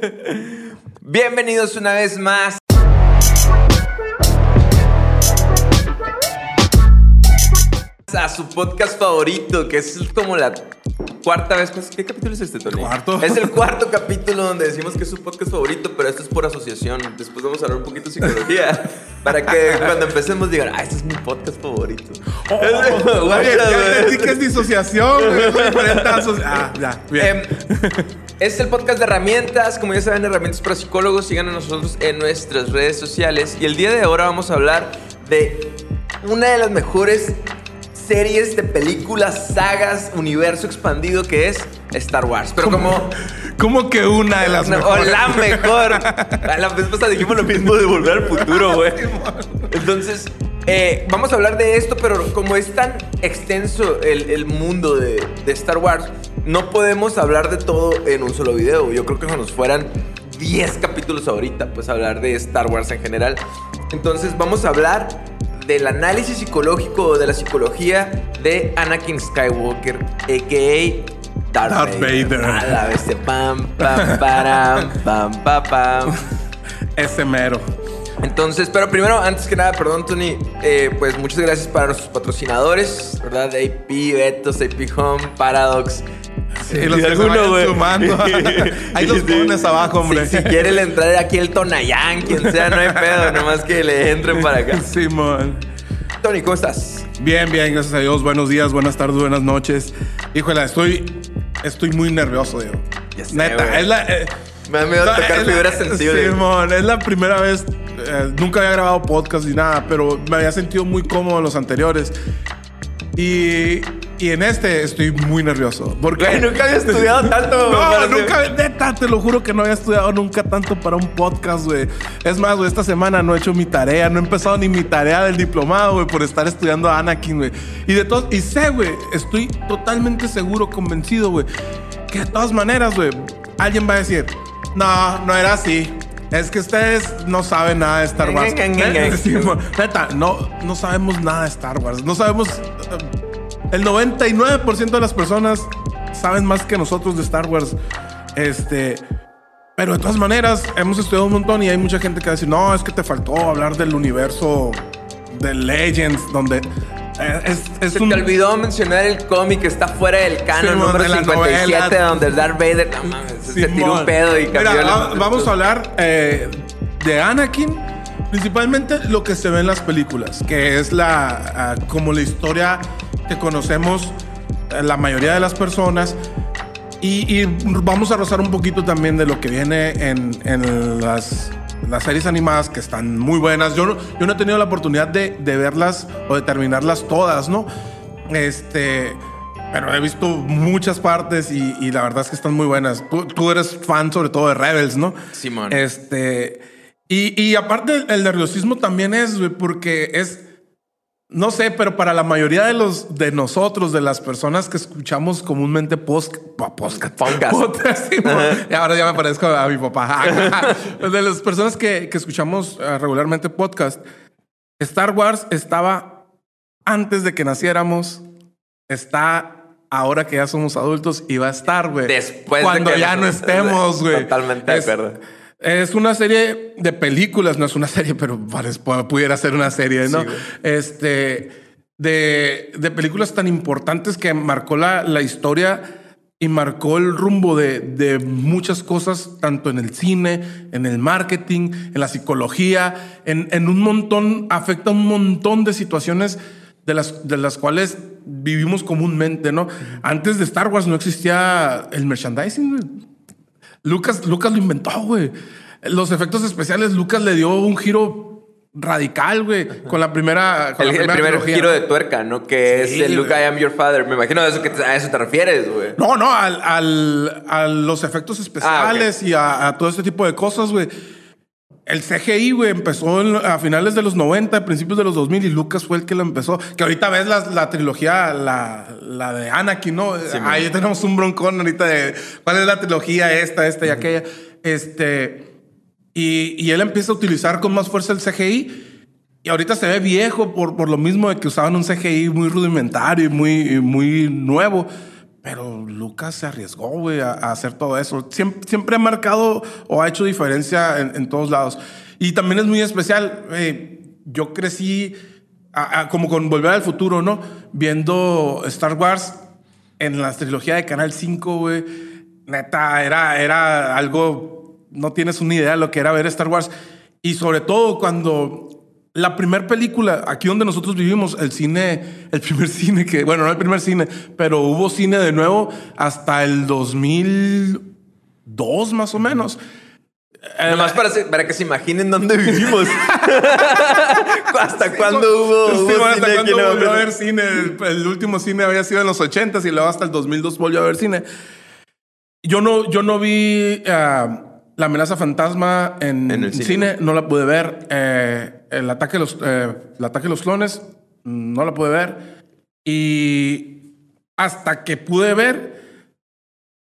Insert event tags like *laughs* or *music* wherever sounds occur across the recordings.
*laughs* Bienvenidos una vez más. A su podcast favorito, que es como la cuarta vez. ¿Qué capítulo es este, Tony? Cuarto. Es el cuarto capítulo donde decimos que es su podcast favorito, pero esto es por asociación. Después vamos a hablar un poquito de psicología. *laughs* para que cuando empecemos digan, ah, este es mi podcast favorito. Oh, ya güey. entendí que es disociación, Ah, ya, bien. *laughs* Em, es el podcast de herramientas, como ya saben, herramientas para psicólogos. Sigan a nosotros en nuestras redes sociales. Y el día de ahora vamos a hablar de una de las mejores series de películas, sagas, universo expandido que es Star Wars. Pero como... ¿Cómo que una de las No, mejores? O la mejor. *laughs* A la vez pasada dijimos lo mismo de volver al futuro, güey. Entonces, eh, vamos a hablar de esto, pero como es tan extenso el, el mundo de, de Star Wars, no podemos hablar de todo en un solo video. Yo creo que si nos fueran 10 capítulos ahorita, pues hablar de Star Wars en general. Entonces, vamos a hablar del análisis psicológico, de la psicología de Anakin Skywalker, a.k.a. Darth, Darth Vader. A la bestia. Pam, pam, param, pam, pam, pam. *laughs* Ese mero. Entonces, pero primero, antes que nada, perdón, Tony, eh, pues muchas gracias para nuestros patrocinadores, ¿verdad? AP, Betos, AP Home, Paradox. Sí, los que se vayan sumando. *laughs* Ahí los pones abajo, hombre. Si, si quieren entrar aquí el Tonayán, quien sea, no hay pedo, *laughs* nomás que le entren para acá. Simón. Tony, ¿cómo estás? Bien, bien, gracias a Dios. Buenos días, buenas tardes, buenas noches. Híjole, estoy, estoy muy nervioso, Diego. Sé, Neta, es la. eh, Me da miedo no, tocar fibras sensibles. Simón, es la primera vez. eh, nunca había grabado podcast ni nada, pero me había sentido muy cómodo en los anteriores. Y, y en este estoy muy nervioso. Porque Güey, nunca había estudiado *laughs* tanto. No, nunca, neta, te lo juro que no había estudiado nunca tanto para un podcast, güey. Es más, güey, esta semana no he hecho mi tarea, no he empezado ni mi tarea del diplomado, güey, por estar estudiando a Anakin, güey. Y de todos, y sé, güey, estoy totalmente seguro, convencido, güey, que de todas maneras, güey, alguien va a decir, no, no era así. Es que ustedes no saben nada de Star Wars. *laughs* Neta, no, no sabemos nada de Star Wars. No sabemos. El 99% de las personas saben más que nosotros de Star Wars. Este. Pero de todas maneras, hemos estudiado un montón y hay mucha gente que va a decir, no, es que te faltó hablar del universo de Legends, donde eh, es, es Se un... te olvidó mencionar el cómic que está fuera del canon, Simón, número de la 57, novela. donde Darth Vader no mames, se tiró un pedo y cambió Mira, va- vamos a hablar eh, de Anakin, principalmente lo que se ve en las películas, que es la ah, como la historia que conocemos la mayoría de las personas. Y, y vamos a rozar un poquito también de lo que viene en, en las, las series animadas que están muy buenas. Yo no, yo no he tenido la oportunidad de, de verlas o de terminarlas todas, ¿no? Este, pero he visto muchas partes y, y la verdad es que están muy buenas. Tú, tú eres fan sobre todo de Rebels, ¿no? Simón. Este, y, y aparte el nerviosismo también es, porque es... No sé, pero para la mayoría de los de nosotros, de las personas que escuchamos comúnmente post, po- podcast, sí, ahora ya me parezco a mi papá. *laughs* de las personas que, que escuchamos eh, regularmente podcast, Star Wars estaba antes de que naciéramos, está ahora que ya somos adultos y va a estar, güey. Después de cuando que ya no estemos, *laughs* güey. Totalmente de acuerdo. Es una serie de películas, no es una serie, pero pudiera ser una serie, ¿no? Sí, este, de, de películas tan importantes que marcó la, la historia y marcó el rumbo de, de muchas cosas, tanto en el cine, en el marketing, en la psicología, en, en un montón, afecta un montón de situaciones de las, de las cuales vivimos comúnmente, ¿no? Antes de Star Wars no existía el merchandising. Lucas, Lucas lo inventó, güey. Los efectos especiales, Lucas le dio un giro radical, güey, con la primera. con El, la el primera primer trilogía. giro de tuerca, ¿no? Que Sí, es el Luke. I am your father. Me imagino a eso, que te- a eso te refieres, güey. No, no, al, al- a los efectos especiales y a, a todo este tipo de cosas, güey. El CGI, güey, empezó en- a finales de los 90, principios de los 2000 y Lucas fue el que lo empezó. Que ahorita ves la, la trilogía, la, la de Anakin, ¿no? Ahí tenemos un broncón ahorita de cuál es la trilogía esta, esta y aquella. Este, y, y él empieza a utilizar con más fuerza el CGI. Y ahorita se ve viejo por, por lo mismo de que usaban un CGI muy rudimentario y muy, y muy nuevo. Pero Lucas se arriesgó, güey, a, hacer todo eso. Siempre, ha marcado o ha hecho diferencia en, en todos lados. Y también es muy especial. eh, yo crecí como con Volver al Futuro, ¿no? Viendo Star Wars en la trilogía de Canal 5, güey. Neta, era, era algo... No tienes una idea de lo que era ver Star Wars. Y sobre todo cuando la primera película, aquí donde nosotros vivimos, el cine, el primer *laughs* cine que, bueno, no el primer cine, pero hubo cine de nuevo hasta el 2002 más o menos. Nomás para, se- para que se imaginen dónde *laughs* vivimos. *laughs* ¿Hasta cuándo hubo, Sí, hubo bueno, ¿hasta cuándo volvió a ver cine? El, el último cine había sido en los 80s y luego hasta el 2002 volvió a ver cine. Yo no, yo no vi ah, La amenaza fantasma en, En el cine. cine. no la pude ver. Eh, el, ataque de los, eh, el ataque de los clones, mm, no la pude ver. Y hasta que pude ver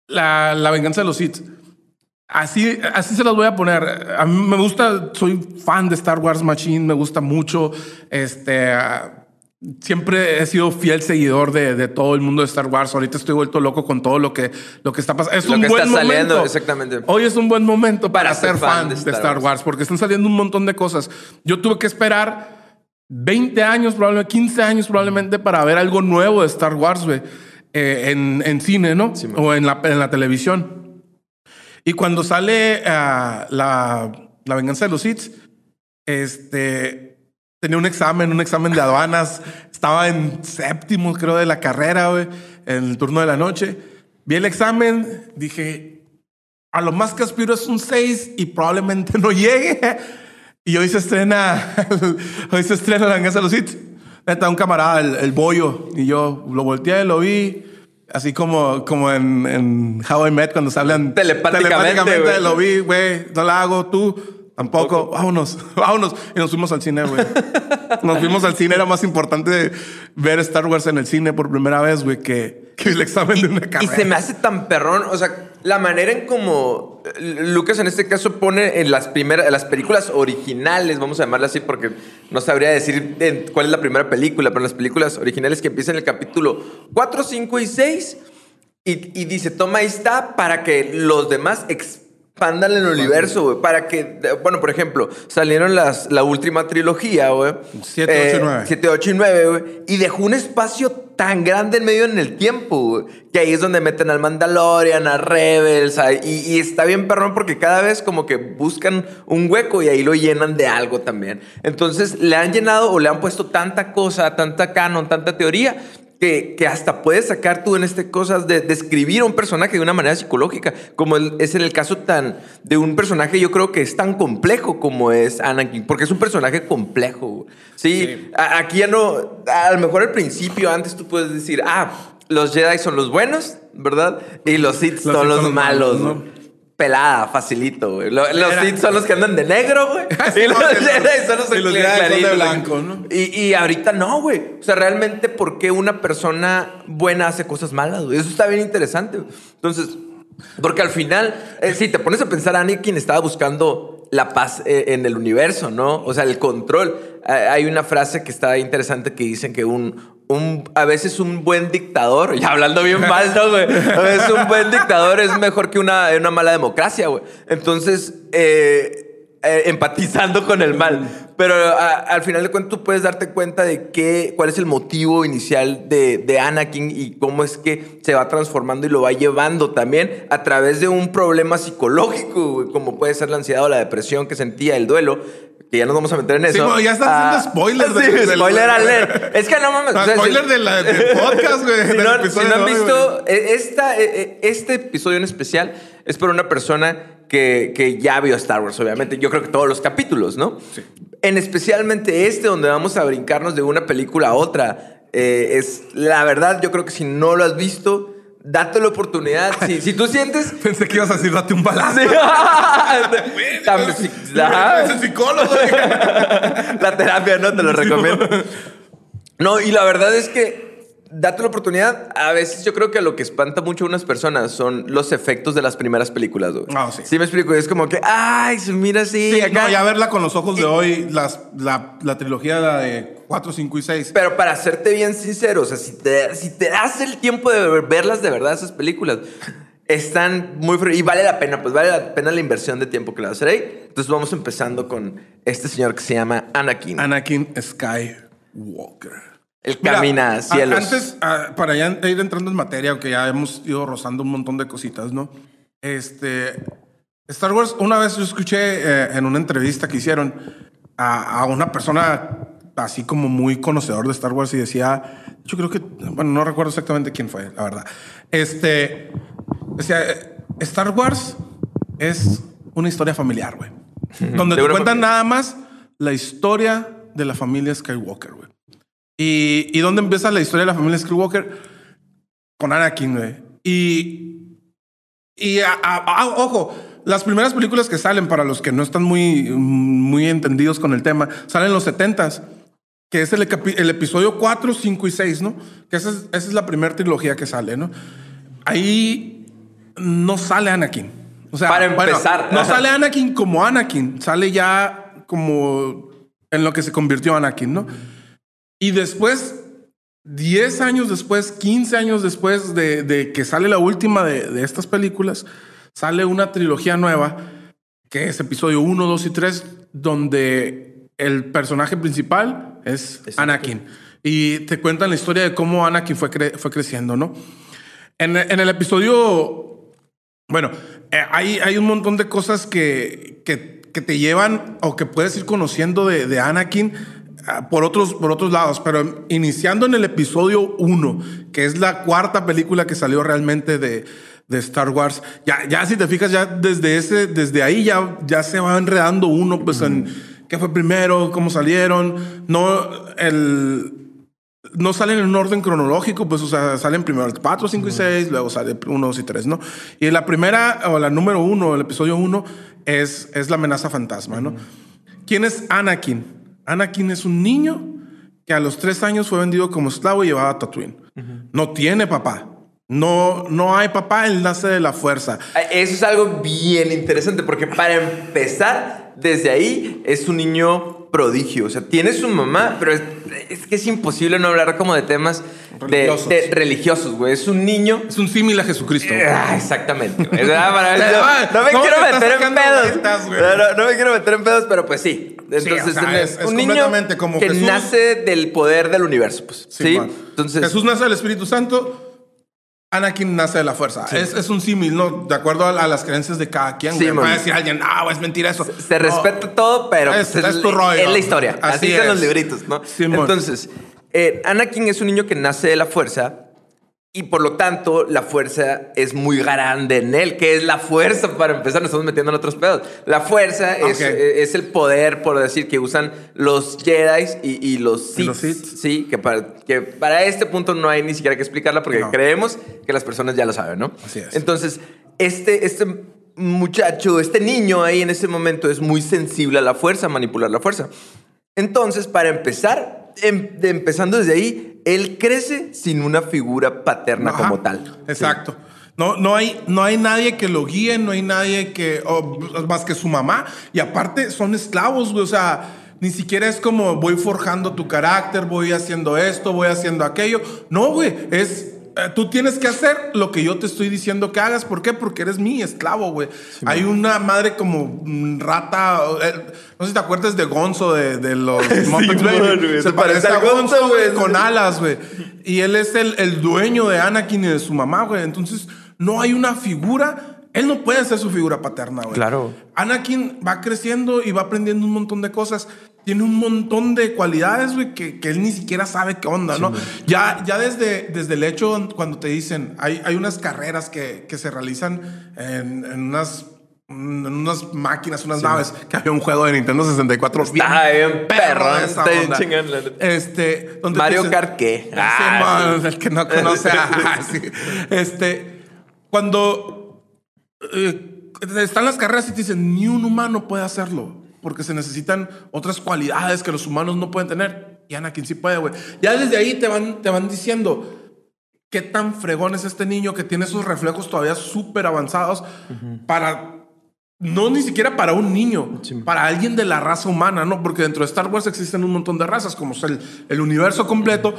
la, la venganza de los Sith. Así, así se las voy a poner. A mí me gusta, soy fan de Star Wars Machine, me gusta mucho. Este, ah, siempre he sido fiel seguidor de, de todo el mundo de Star Wars. Ahorita estoy vuelto loco con todo lo que, lo que está pasando. Es Lo un que buen está saliendo, exactamente. Hoy es un buen momento para, Para ser fan, fan de de Star, Wars. Wars. porque están saliendo un montón de cosas. Yo tuve que esperar 20 años, probablemente 15 años probablemente para ver algo nuevo de Star Wars, güey, eh, en, en cine, ¿no? Sí, o en la, en la televisión. Y cuando sale ah, la, la venganza de los Sith, este, tenía un examen, un examen de aduanas. Estaba en séptimo, creo, de la carrera, güey, en el turno de la noche. Vi el examen, dije, a lo más que aspiro es un 6 y probablemente no llegue. Y hoy se estrena, *laughs* hoy se estrena la venganza de los Sith. Neta, un camarada, el, el bollo, y yo lo volteé, lo vi. Así como, como en, en How I Met cuando se hablan Telepáticamente, güey. lo vi, güey, no la hago, tú tampoco, vámonos, *laughs* vámonos. Y nos fuimos al cine, güey. *laughs* Nos fuimos al cine, era más importante ver Star Wars en el cine por primera vez, güey, que, que el examen de una Y carrera. se me hace tan perrón, o sea, la manera en como eh, Lucas en este caso pone en las primeras, en las películas originales, vamos a llamarla así porque no sabría decir cuál es la primera película, pero en las películas originales que empiezan en el capítulo 4, 5 y 6 y, y dice, toma ahí está para que los demás expandan el universo, güey, para que, bueno, por ejemplo, salieron las, la última trilogía, güey. Siete, ocho y nueve. 7, 8 y 9, güey. Y dejó un espacio tan grande en medio en el tiempo, güey. Que ahí es donde meten al Mandalorian, a Rebels. a- y, y está bien perrón porque cada vez como que buscan un hueco y ahí lo llenan de algo también. Entonces le han llenado o le han puesto tanta cosa, tanta canon, tanta teoría. Que, que hasta puedes sacar tú en este cosas de describir a un personaje de una manera psicológica, como el- es en el caso tan de un personaje yo creo que es tan complejo como es Anakin, porque es un personaje complejo. Sí, a- aquí ya no, a lo mejor al principio, antes tú puedes decir, ah, los Jedi son los buenos, ¿verdad? Y los Sith son, los, malos, ¿no? Pelada, facilito, güey. Lo- Los Sith son los que andan de negro, güey. *laughs* Sí, y los *laughs* son los, y los de blanco, ¿no? Y, y ahorita no, güey. O sea, realmente, ¿por qué una persona buena hace cosas malas, güey? Eso está bien interesante, güey. Entonces, porque al final, eh, si te pones a pensar, Anakin estaba buscando la paz eh, en el universo, ¿no? O sea, el control. Eh, hay una frase que está interesante que dicen que un, a veces un buen dictador, ya hablando bien mal, ¿no, güey? A veces un buen dictador es mejor que una, una mala democracia, güey. Entonces, eh, eh, empatizando con el mal. Pero al final de cuentas tú puedes darte cuenta de qué, cuál es el motivo inicial de, de Anakin y cómo es que se va transformando y lo va llevando también a través de un problema psicológico, como puede ser la ansiedad o la depresión que sentía, el duelo. Que ya nos vamos a meter en eso. Sí, bueno, ya estás haciendo spoiler *laughs* Ah, sí, del- del- spoiler alert. Es que no mames. Ah, o sea, spoiler si- de la- del *laughs* podcast, güey, Si no, si no han de visto, eh, esta, eh, eh, este episodio en especial es para una persona que, que ya vio Star Wars, obviamente. Yo creo que todos los capítulos, ¿no? Sí. En especialmente este, donde vamos a brincarnos de una película a otra. eh, es la verdad, yo creo que si no lo has visto, date la oportunidad. Si, si tú sientes. *laughs* Pensé que ibas a decir date un balazo. Sí. *laughs* Tam- sí, ajá. Es el psicólogo. güey. *laughs* La terapia, no te lo recomiendo. No, y la verdad es que date la oportunidad. A veces yo creo que lo que espanta mucho a unas personas son los efectos de las primeras películas, güey. Ah, sí. Sí me explico. Es como que, ay, mira así, Sí, acá. no, ya verla con los ojos de hoy, las, la, la trilogía la de 4, 5 y 6. Pero para serte bien sincero, o sea, si te, si te das el tiempo de verlas de verdad, esas películas están muy... Y vale la pena, pues vale la pena la inversión de tiempo que le vas a hacer ahí. Entonces vamos empezando con este señor que se llama Anakin. Anakin Skywalker. Mira, camina a a- cielos. Antes, para ya ir entrando en materia, aunque ya hemos ido rozando un montón de cositas, ¿no? Este. Star Wars, una vez yo escuché eh, en una entrevista que hicieron a, a una persona así como muy conocedor de Star Wars y decía, yo creo que, bueno, no recuerdo exactamente quién fue, la verdad. Este, decía, Star Wars es una historia familiar, güey. Donde De te cuentan familia. nada más la historia de la familia Skywalker, güey. Y, y dónde empieza la historia de la familia Skywalker con Anakin, güey. Y, y a- a- a- ojo, las primeras películas que salen, para los que no están muy, muy entendidos con el tema, salen en los 70s, que es el, el episodio 4, 5 y 6, ¿no? Que esa es, esa es la primera trilogía que sale, ¿no? Ahí no sale Anakin. O sea, Para bueno, empezar. no Ajá. sale Anakin como Anakin, sale ya como en lo que se convirtió Anakin, ¿no? Y después, 10 años después, 15 años después de, de que sale la última de, de estas películas, sale una trilogía nueva, que es episodio 1, 2 y 3, donde el personaje principal es, Es Anakin. Y te cuentan la historia de cómo Anakin fue, cre- fue creciendo, ¿no? En, en el episodio bueno, eh, hay, hay un montón de cosas que, que, que te llevan o que puedes ir conociendo de, de Anakin ah, por otros, por otros lados, pero iniciando en el episodio 1, que es la cuarta película que salió realmente de, de Star Wars, ya, ya si te fijas, ya desde, ese, desde ahí ya, ya se va enredando uno, pues en qué fue primero, cómo salieron, no el no salen en un orden cronológico, pues, o sea, salen primero el 4, 5 y 6, luego sale 1, 2 y 3, ¿no? Y la primera, o la número 1, el episodio 1, es, es la amenaza fantasma, ¿no? ¿Quién es Anakin? Anakin es un niño que a los 3 años fue vendido como esclavo y llevado a Tatooine. No tiene papá. No, no hay papá, él nace de la fuerza. Eso es algo bien interesante porque para empezar, desde ahí es un niño prodigio. O sea, tiene su mamá, pero es, es que es imposible no hablar como de temas Religiosos. de religiosos, güey. Es un niño Es un símil a Jesucristo. güey. Ah, exactamente. güey. *laughs* No, no me quiero meter en pedos. vueltas. No, no, no me quiero meter en pedos, pero pues sí. Entonces, o sea, es- es un niño como que Jesús. nace del poder del universo, pues. Sí. Simón. Entonces, Jesús nace del Espíritu Santo. Anakin nace de la fuerza. Es, es un símil, ¿no? De acuerdo a, a las creencias de cada quien. Sí, güey. man. Va a decir alguien, no, es mentira eso. se No. respeta todo, pero Es- pues, es tu rollo. es la historia. Así, Así es. los libritos, ¿no? Simón. Entonces, eh, Anakin es un niño que nace de la fuerza y por lo tanto la fuerza es muy grande en él. ¿Qué es la fuerza? Para empezar, nos estamos metiendo en otros pedos. La fuerza es, eh, es el poder, por decir, que usan los Jedi y, y los Sith. los Sith. Sí, que para, que para este punto no hay ni siquiera que explicarla porque No. creemos que las personas ya lo saben, ¿no? Así es. Entonces, este, este muchacho, este niño ahí en ese momento es muy sensible a la fuerza, a manipular la fuerza. Entonces, para empezar, em- empezando desde ahí, él crece sin una figura paterna Ajá. como tal. Exacto. No, no, hay, no hay nadie que lo guíe, no hay nadie que. más que su mamá. Y aparte, son esclavos, güey. O sea, ni siquiera es como voy forjando tu carácter, voy haciendo esto, voy haciendo aquello. No, güey. Es. Eh, Tú tienes que hacer lo que yo te estoy diciendo que hagas. ¿Por qué? Porque eres mi esclavo, güey. Hay una madre como mm, rata. eh, no sé si te acuerdas de Gonzo de, de los *laughs* Muppets man, güey. Se parece a Gonzo, güey. con alas, güey. Y él es el, el dueño de Anakin y de su mamá, güey. Entonces, no hay una figura. Él no puede ser su figura paterna, güey. Claro. Anakin va creciendo y va aprendiendo un montón de cosas. Tiene un montón de cualidades, güey, que, que él ni siquiera sabe qué onda, ¿no? Ya, ya desde, desde el hecho, cuando te dicen, hay, hay unas carreras que, que se realizan en, en unas, en unas máquinas, unas naves, que había un juego de Nintendo 64 Está bien perro, bien neta. Este, donde Mario Kart, ¿qué? Ah, Ah, el que no conoce. *laughs* ah, sí. Este, cuando eh, están las carreras y te dicen, ni un humano puede hacerlo, porque se necesitan otras cualidades que los humanos no pueden tener. Y Anakin sí puede, güey. Ya desde ahí te van, te van diciendo qué tan fregón es este niño que tiene esos reflejos todavía súper avanzados para no ni siquiera para un niño, para alguien de la raza humana, ¿no? Porque dentro de Star Wars existen un montón de razas, como es el, el universo completo,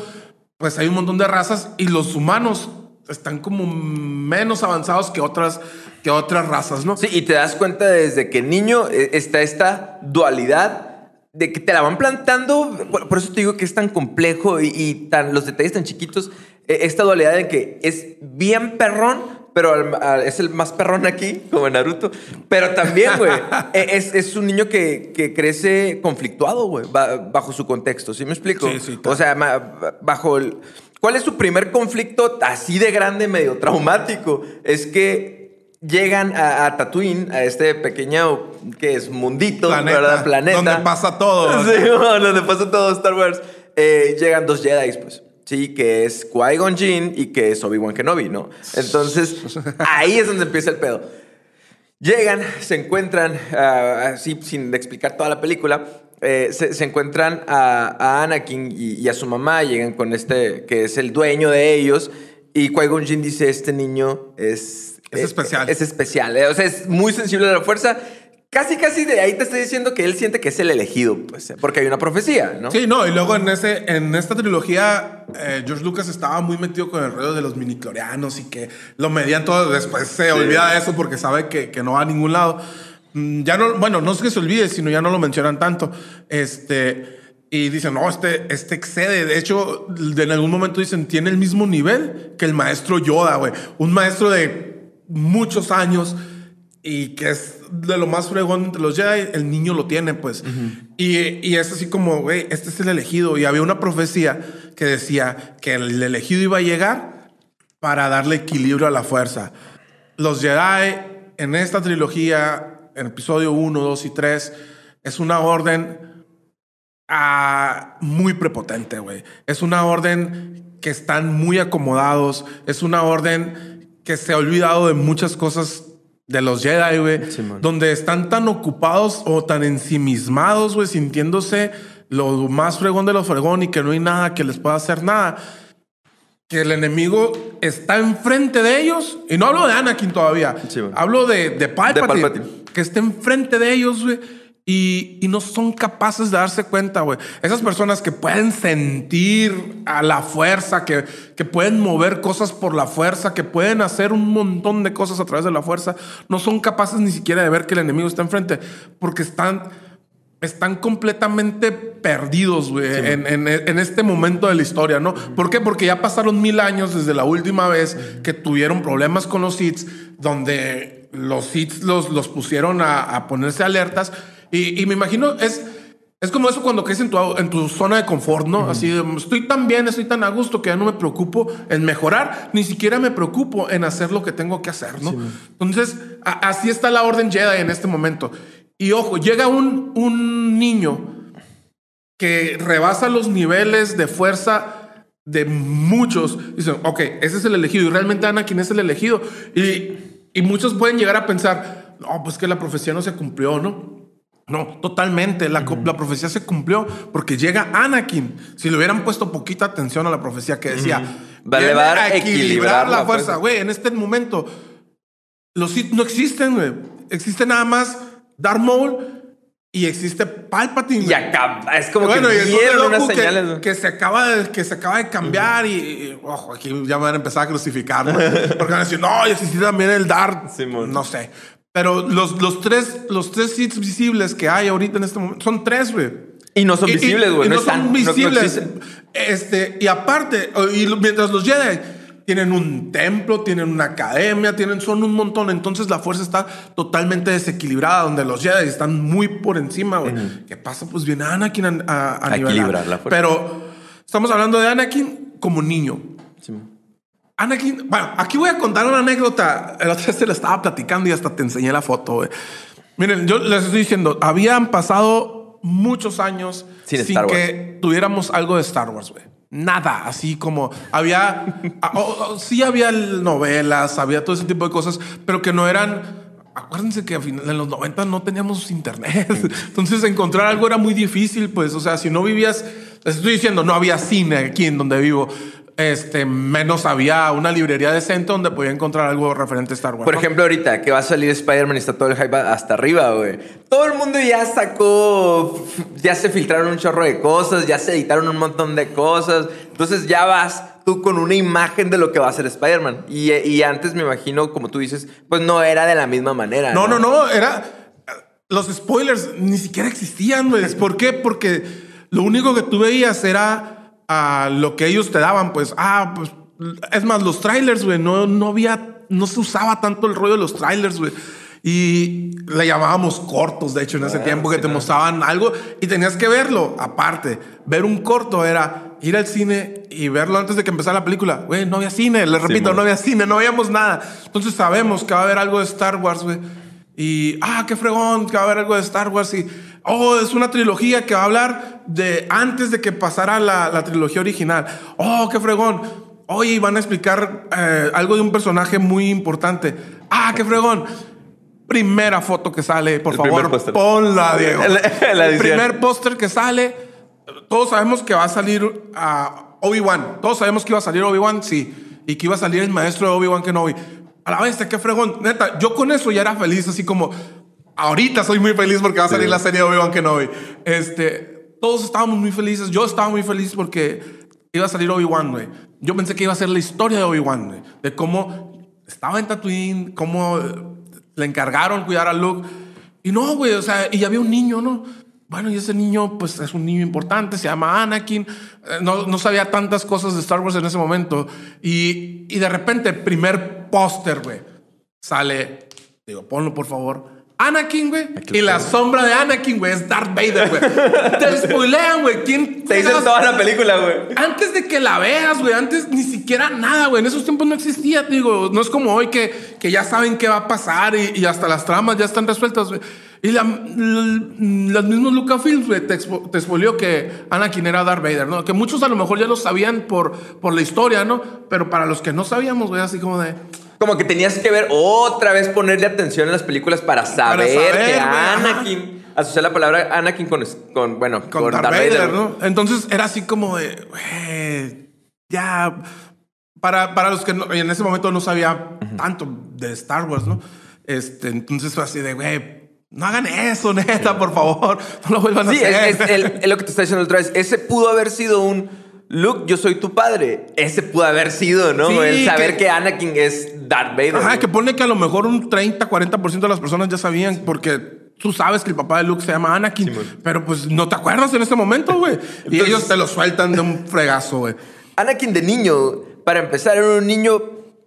pues hay un montón de razas y los humanos están como menos avanzados que otras, que otras razas, ¿no? Sí, y te das cuenta desde que niño eh, está esta dualidad de que te la van plantando, por, eso te digo que es tan complejo y, y tan, los detalles tan chiquitos, eh, esta dualidad de que es bien perrón, pero es el más perrón aquí, como en Naruto. Pero también, güey, *laughs* eh, es, es un niño que, que crece conflictuado, güey, ba- bajo su contexto. ¿Sí me explico? Sí, sí, O sea, bajo el... ¿Cuál es su primer conflicto así de grande, medio traumático? Es que llegan a, a Tatooine, a este pequeño, que es mundito, ¿verdad? Planeta. Donde pasa todo. Sí, *laughs* donde pasa todo Star Wars. Eh, llegan dos Jedi, pues. Sí, que es Qui-Gon Jinn y que es Obi-Wan Kenobi, ¿no? Entonces, ahí es donde empieza el pedo. Llegan, se encuentran, ah, así sin explicar toda la película, eh, se, se encuentran a, a Anakin y, y a su mamá, llegan con este, que es el dueño de ellos, y Qui-Gon Jinn dice, este niño es... Es especial. Es especial, eh, o sea, es muy sensible a la fuerza. Casi, casi de ahí te estoy diciendo que él siente que es el elegido, pues, porque hay una profecía, ¿no? Sí, no, y luego en, ese, en esta trilogía, eh, George Lucas estaba muy metido con el rollo de los miniclorianos y que lo medían todo. Después se olvida de eso porque sabe que, que no va a ningún lado. Mm, Ya no, bueno, no es que se olvide, sino ya no lo mencionan tanto. Este, y dicen, no, este, este excede. De hecho, de- en algún momento dicen, tiene el mismo nivel que el maestro Yoda, güey. Un maestro de muchos años y que es de lo más fregón entre los Jedi, el niño lo tiene, pues. y, y es así como, güey, este es el elegido. Y había una profecía que decía que el elegido iba a llegar para darle equilibrio a la fuerza. Los Jedi en esta trilogía, en episodio 1, 2 y 3, es una orden ah, muy prepotente, güey. Es una orden que están muy acomodados. Es una orden que se ha olvidado de muchas cosas de los Jedi, güey. Donde están tan ocupados o tan ensimismados, güey, sintiéndose lo más fregón de lo fregón y que no hay nada que les pueda hacer nada. Que el enemigo está enfrente de ellos. Y no hablo de Anakin todavía. Sí, hablo de, de Palpatine. Palpatine. Que está enfrente de ellos, güey. Y, y no son capaces de darse cuenta, güey. Esas personas que pueden sentir a la fuerza, que, que pueden mover cosas por la fuerza, que pueden hacer un montón de cosas a través de la fuerza, no son capaces ni siquiera de ver que el enemigo está enfrente, porque están, están completamente perdidos, güey, en, en- en este momento de la historia, ¿no? ¿Por qué? Porque ya pasaron mil años desde la última vez que tuvieron problemas con los hits, donde los hits los, los pusieron a, a ponerse alertas. Y, y me imagino, es, es como eso cuando crees en tu, en tu zona de confort, ¿no? Así, de, estoy tan bien, estoy tan a gusto que ya no me preocupo en mejorar, ni siquiera me preocupo en hacer lo que tengo que hacer, ¿no? Entonces, a- así está la orden Jedi en este momento. Y ojo, llega un, un niño que rebasa los niveles de fuerza de muchos. Dicen, ok, ese es el elegido. Y realmente Anakin es el elegido. Y, y muchos pueden llegar a pensar, no, pues que la profecía no se cumplió, ¿no? No, totalmente. La, la profecía se cumplió porque llega Anakin. Si le hubieran puesto poquita atención a la profecía que decía, Va a "Viene elevar, a equilibrar la fuerza". Güey, en este momento, los Sith no existen, güey. Existe nada más Darth Maul y existe Palpatine. Y acá es como Bueno, que dieron unas que, señales. que se acaba de, que se acaba de cambiar y, y, ojo, aquí ya me van a empezar a crucificar, ¿no? Porque van a decir, no, y existe también el Darth. Simón. No sé. Pero los, los tres, los tres Sith visibles que hay ahorita en este momento son tres, güey. Y no son visibles, güey. y No, no, están, son no visibles. este, y aparte, y mientras los Jedi tienen un templo, tienen una academia, tienen, son un montón. Entonces la fuerza está totalmente desequilibrada, donde los Jedi están muy por encima, güey. ¿Qué pasa? Pues viene Anakin a, a, a A equilibrar la fuerza. Pero estamos hablando de Anakin como niño. Anakin, bueno, aquí voy a contar una anécdota. El otro día se la estaba platicando y hasta te enseñé la foto, güey. Miren, yo les estoy diciendo, habían pasado muchos años Sin sin, que tuviéramos algo de Star Wars, güey. Nada, así como había, ah, o- o- sí había novelas, había todo ese tipo de cosas, pero que no eran. Acuérdense que en los 90 no teníamos internet. Entonces encontrar algo era muy difícil, pues, o sea, si no vivías, les estoy diciendo, no había cine aquí en donde vivo. Este, menos había una librería decente donde podía encontrar algo referente a Star Wars. Por ¿no? ejemplo, ahorita que va a salir Spider-Man y está todo el hype hasta arriba, güey. Todo el mundo ya sacó, ya se filtraron un chorro de cosas, ya se editaron un montón de cosas. Entonces ya vas tú con una imagen de lo que va a ser Spider-Man. Y, y antes me imagino, como tú dices, pues no era de la misma manera. No, no, no, era. Los spoilers ni siquiera existían, güey. *laughs* ¿Por qué? Porque lo único que tú veías era a lo que ellos te daban, pues, ah, pues. Es más, los trailers, güey, no, no había. No se usaba tanto el rollo de los trailers, güey. Y le llamábamos cortos, de hecho, en ese Ah, tiempo que sí, te mostraban algo y tenías que verlo. Aparte, ver un corto era ir al cine y verlo antes de que empezara la película. Güey, no había cine, le repito, no había cine, no veíamos nada. Entonces sabemos que va a haber algo de Star Wars, güey. Y, ah, qué fregón, que va a haber algo de Star Wars. Y, oh, es una trilogía que va a hablar de antes de que pasara la, la trilogía original. Oh, qué fregón. Oye, van a explicar eh, algo de un personaje muy importante. Ah, qué fregón. Primera foto que sale, por El favor, ponla, Diego. *laughs* La- la el edición. primer póster que sale, todos sabemos que va a salir a Obi-Wan. Todos sabemos que iba a salir Obi-Wan, sí. Y que iba a salir el maestro de Obi-Wan Kenobi. A la vez, qué fregón. Neta, yo con eso ya era feliz, así como ahorita soy muy feliz porque va a salir Sí. la serie de Obi-Wan Kenobi. Este, todos estábamos muy felices. Yo estaba muy feliz porque iba a salir Obi-Wan, güey. Yo pensé que iba a ser la historia de Obi-Wan, güey. De cómo estaba en Tatooine, cómo le encargaron cuidar a Luke. Y no, güey, o sea, y había un niño, ¿no? Bueno, y ese niño, pues es un niño importante, se llama Anakin. Eh, No, no sabía tantas cosas de Star Wars en ese momento. Y, y de repente, primer póster, güey, sale. Digo, ponlo por favor. Anakin, güey. Y la sombra de Anakin, güey, es Darth Vader, güey. Te *laughs* spoilean, güey. ¿Quién Te dicen toda la película, güey. antes de que la veas, güey, antes ni siquiera nada, güey. En esos tiempos no existía, digo. No es como hoy que, que ya saben qué va a pasar y, y hasta las tramas ya están resueltas, güey. Y la, los mismos Lucasfilms, güey, te, expo- te spoileó que Anakin era Darth Vader, ¿no? Que muchos a lo mejor ya lo sabían por, por la historia, ¿no? Pero para los que no sabíamos, güey, así como de... Como que tenías que ver otra vez ponerle atención en las películas para saber, saber, que. Anakin. Asociar la palabra Anakin con, con bueno, con, Darth, Vader, ¿no? Entonces era así como de, ya. Para, para los que no- en ese momento no sabía tanto de Star Wars, ¿no? Este, entonces fue así de, güey, no hagan eso, neta, por favor. *laughs* No lo vuelvan Sí, a hacer. es, es el- es lo que te está diciendo otra vez. Ese pudo haber sido un Luke, yo soy tu padre. Ese pudo haber sido, ¿no? Sí, el saber que- que, Anakin es Darth Vader. Ajá, que pone que a lo mejor un 30, 40% de las personas ya sabían porque tú sabes que el papá de Luke se llama Anakin, pero pues no te acuerdas en este momento, güey. *laughs* y Entonces- ellos te lo sueltan de un fregazo, güey. Anakin de niño, para empezar, era un niño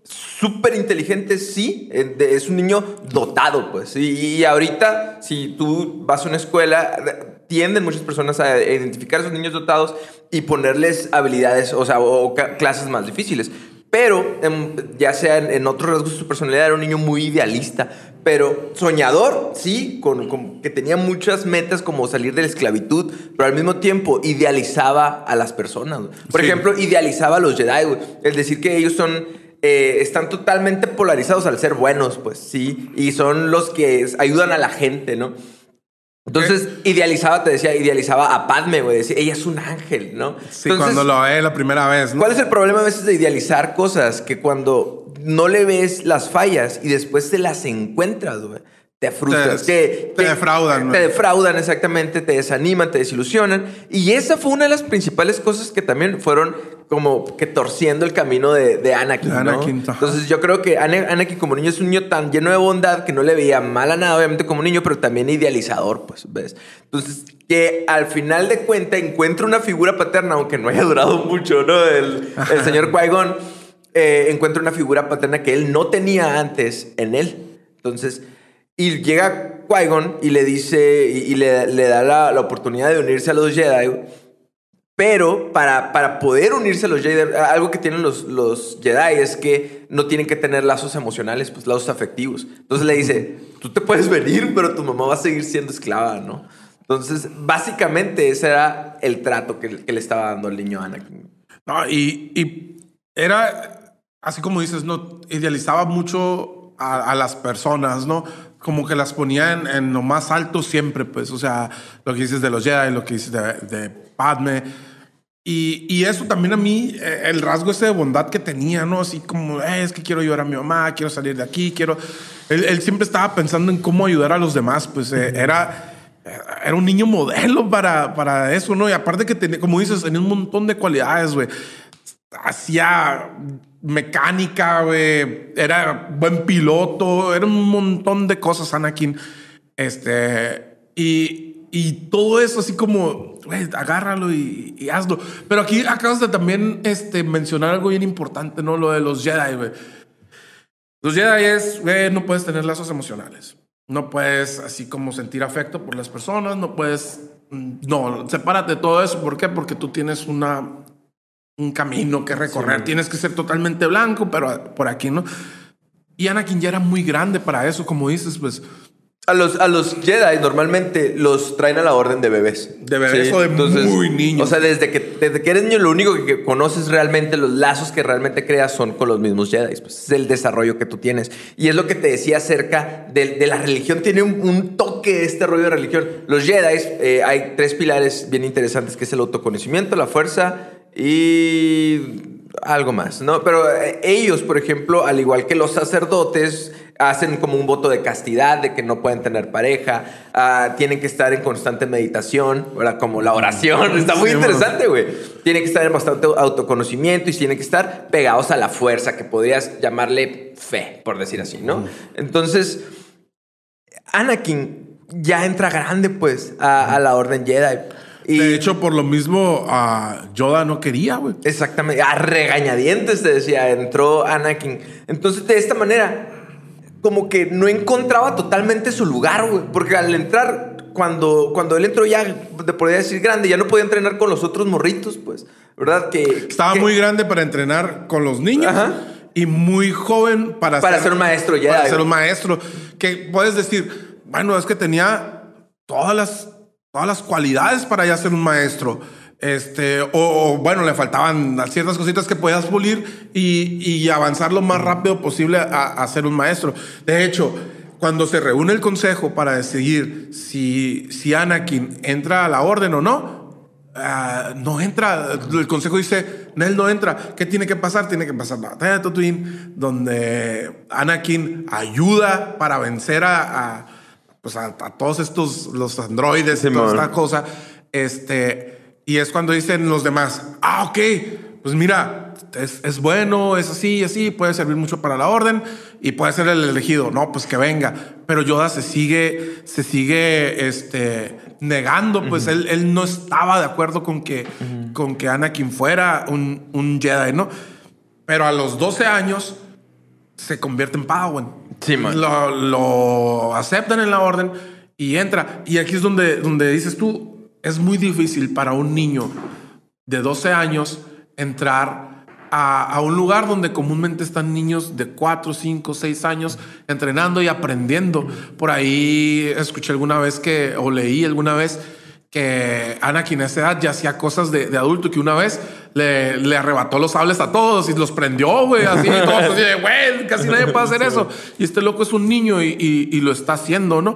súper inteligente, sí. eh, Es un niño dotado, pues. Y, ahorita, si tú vas a una escuela, de- tienden muchas personas a identificar a esos niños dotados y ponerles habilidades, o sea, o, clases más difíciles. Pero, em, ya sea en, otros rasgos de su personalidad, era un niño muy idealista, pero soñador, sí, con, con- que tenía muchas metas como salir de la esclavitud, pero al mismo tiempo idealizaba a las personas. Por Sí. ejemplo, idealizaba a los Jedi. Es decir, que ellos son. Eh, están totalmente polarizados al ser buenos, pues sí. Y son los que ayudan a la gente, ¿no? Entonces, idealizaba, te decía, idealizaba a Padme, güey. Decía, ella es un ángel, ¿no? Sí, Entonces, cuando lo ve la primera vez, ¿no? ¿Cuál es el problema a veces de idealizar cosas? Que cuando no le ves las fallas y después te las encuentras, güey. Te frustras. Te- te defraudan, Te defraudan, exactamente. Te desaniman, te desilusionan. Y esa fue una de las principales cosas que también fueron como que torciendo el camino de, de Anakin, De ¿no? Anakin, ajá. Entonces yo creo que Ana- Anakin como niño es un niño tan lleno de bondad que no le veía mal a nada, obviamente como niño, pero también idealizador, pues, ¿ves? Entonces, que al final de cuenta encuentra una figura paterna, aunque no haya durado mucho, ¿no? El, el *laughs* señor Qui-Gon eh, encuentra una figura paterna que él no tenía antes en él. Entonces, y llega Qui-Gon y le dice, y, y le, le da la, la oportunidad de unirse a los Jedi. Pero para, para poder unirse a los Jedi, algo que tienen los, los Jedi es que no tienen que tener lazos emocionales, pues lazos afectivos. Entonces le dice, tú te puedes venir, pero tu mamá va a seguir siendo esclava, ¿no? Entonces, básicamente ese era el trato que, que le estaba dando el niño Anakin. No, y, y era así como dices, ¿no? Idealizaba mucho a, a las personas, ¿no? Como que las ponía en, en lo más alto siempre, pues. O sea, lo que dices de los Jedi, lo que dices de, de Padme. Y, y eso también a mí, eh, el rasgo ese de bondad que tenía, ¿no? Así como, "Eh, es que quiero ayudar a mi mamá, quiero salir de aquí, quiero... Él, él siempre estaba pensando en cómo ayudar a los demás, pues eh, era, era un niño modelo para, para eso, ¿no? Y aparte que, tenía, como dices, tenía un montón de cualidades, güey. Hacía mecánica, güey. Era buen piloto, era un montón de cosas, Anakin. Este, y, y todo eso así como, güey, agárralo y, hazlo. Pero aquí acabas de también este, mencionar algo bien importante, ¿no? Lo de los Jedi, güey. Los Jedi es, güey, no puedes tener lazos emocionales. No puedes así como sentir afecto por las personas, no puedes... mm, No, sepárate de todo eso. ¿Por qué? Porque tú tienes una, un camino que recorrer. Tienes que ser totalmente blanco, pero por aquí, ¿no? Y Anakin ya era muy grande para eso, como dices, pues... A los, a los Jedi normalmente los traen a la orden de bebés. De bebés o de muy niños. O sea, desde que, desde que eres niño, lo único que, que conoces realmente, los lazos que realmente creas son con los mismos Jedi. Pues es el desarrollo que tú tienes. Y es lo que te decía acerca de, de la religión. Tiene un, un toque este rollo de religión. Los Jedi, eh, hay tres pilares bien interesantes, que es el autoconocimiento, la fuerza y algo más, ¿no? Pero eh, ellos, por ejemplo, al igual que los sacerdotes, hacen como un voto de castidad, de que no pueden tener pareja, ah, tienen que estar en constante meditación, ¿verdad? Como la oración, está muy Sí, interesante, güey. Tienen que estar en bastante autoconocimiento y tienen que estar pegados a la fuerza, que podrías llamarle fe, por decir así, ¿no? Entonces, Anakin ya entra grande, pues, a, a la Orden Jedi. Y De hecho, por lo mismo, a Yoda no quería, güey. Exactamente, a regañadientes te decía, entró Anakin. Entonces, de esta manera, como que no encontraba totalmente su lugar, güey. Porque al entrar, cuando, cuando él entró ya, te podría decir grande, ya no podía entrenar con los otros morritos, pues, ¿verdad? Que Estaba que- muy grande para entrenar con los niños Ajá. y muy joven para, Para ser un maestro Jedi, Para ser un maestro. Que puedes decir, bueno, es que tenía todas las, todas las cualidades para ya ser un maestro. Este, o, o, bueno, le faltaban ciertas cositas que podías pulir y, y avanzar lo más rápido posible a, a ser un maestro. De hecho, cuando se reúne el consejo para decidir si, si Anakin entra a la orden o no, Ah, no entra. El consejo dice, Nel no entra. ¿Qué tiene que pasar? Tiene que pasar la batalla de Tatooine, donde Anakin ayuda para vencer a, a, pues a, a todos estos, los androides y toda Simón. esta cosa. Este, y es cuando dicen los demás, ah, ok, pues mira, es, es bueno, es así, así, puede servir mucho para la orden y puede ser el elegido. No, pues que venga. Pero Yoda se sigue, se sigue, este, negando, pues él, él no estaba de acuerdo con que, con que Anakin fuera un, un Jedi, ¿no? Pero a los 12 años se convierte en Padawan. Sí. Lo, lo aceptan en la orden y entra. Y aquí es donde, donde dices tú, es muy difícil para un niño de 12 años entrar a, a un lugar donde comúnmente están niños de 4, 5, 6 años entrenando y aprendiendo. Por ahí escuché alguna vez que, o leí alguna vez que Anakin a esa edad ya hacía cosas de, de adulto que una vez le, le arrebató los sables a todos y los prendió, güey, así, todos así de, güey, casi nadie puede hacer eso. Y este loco es un niño y, y- y lo está haciendo, ¿no?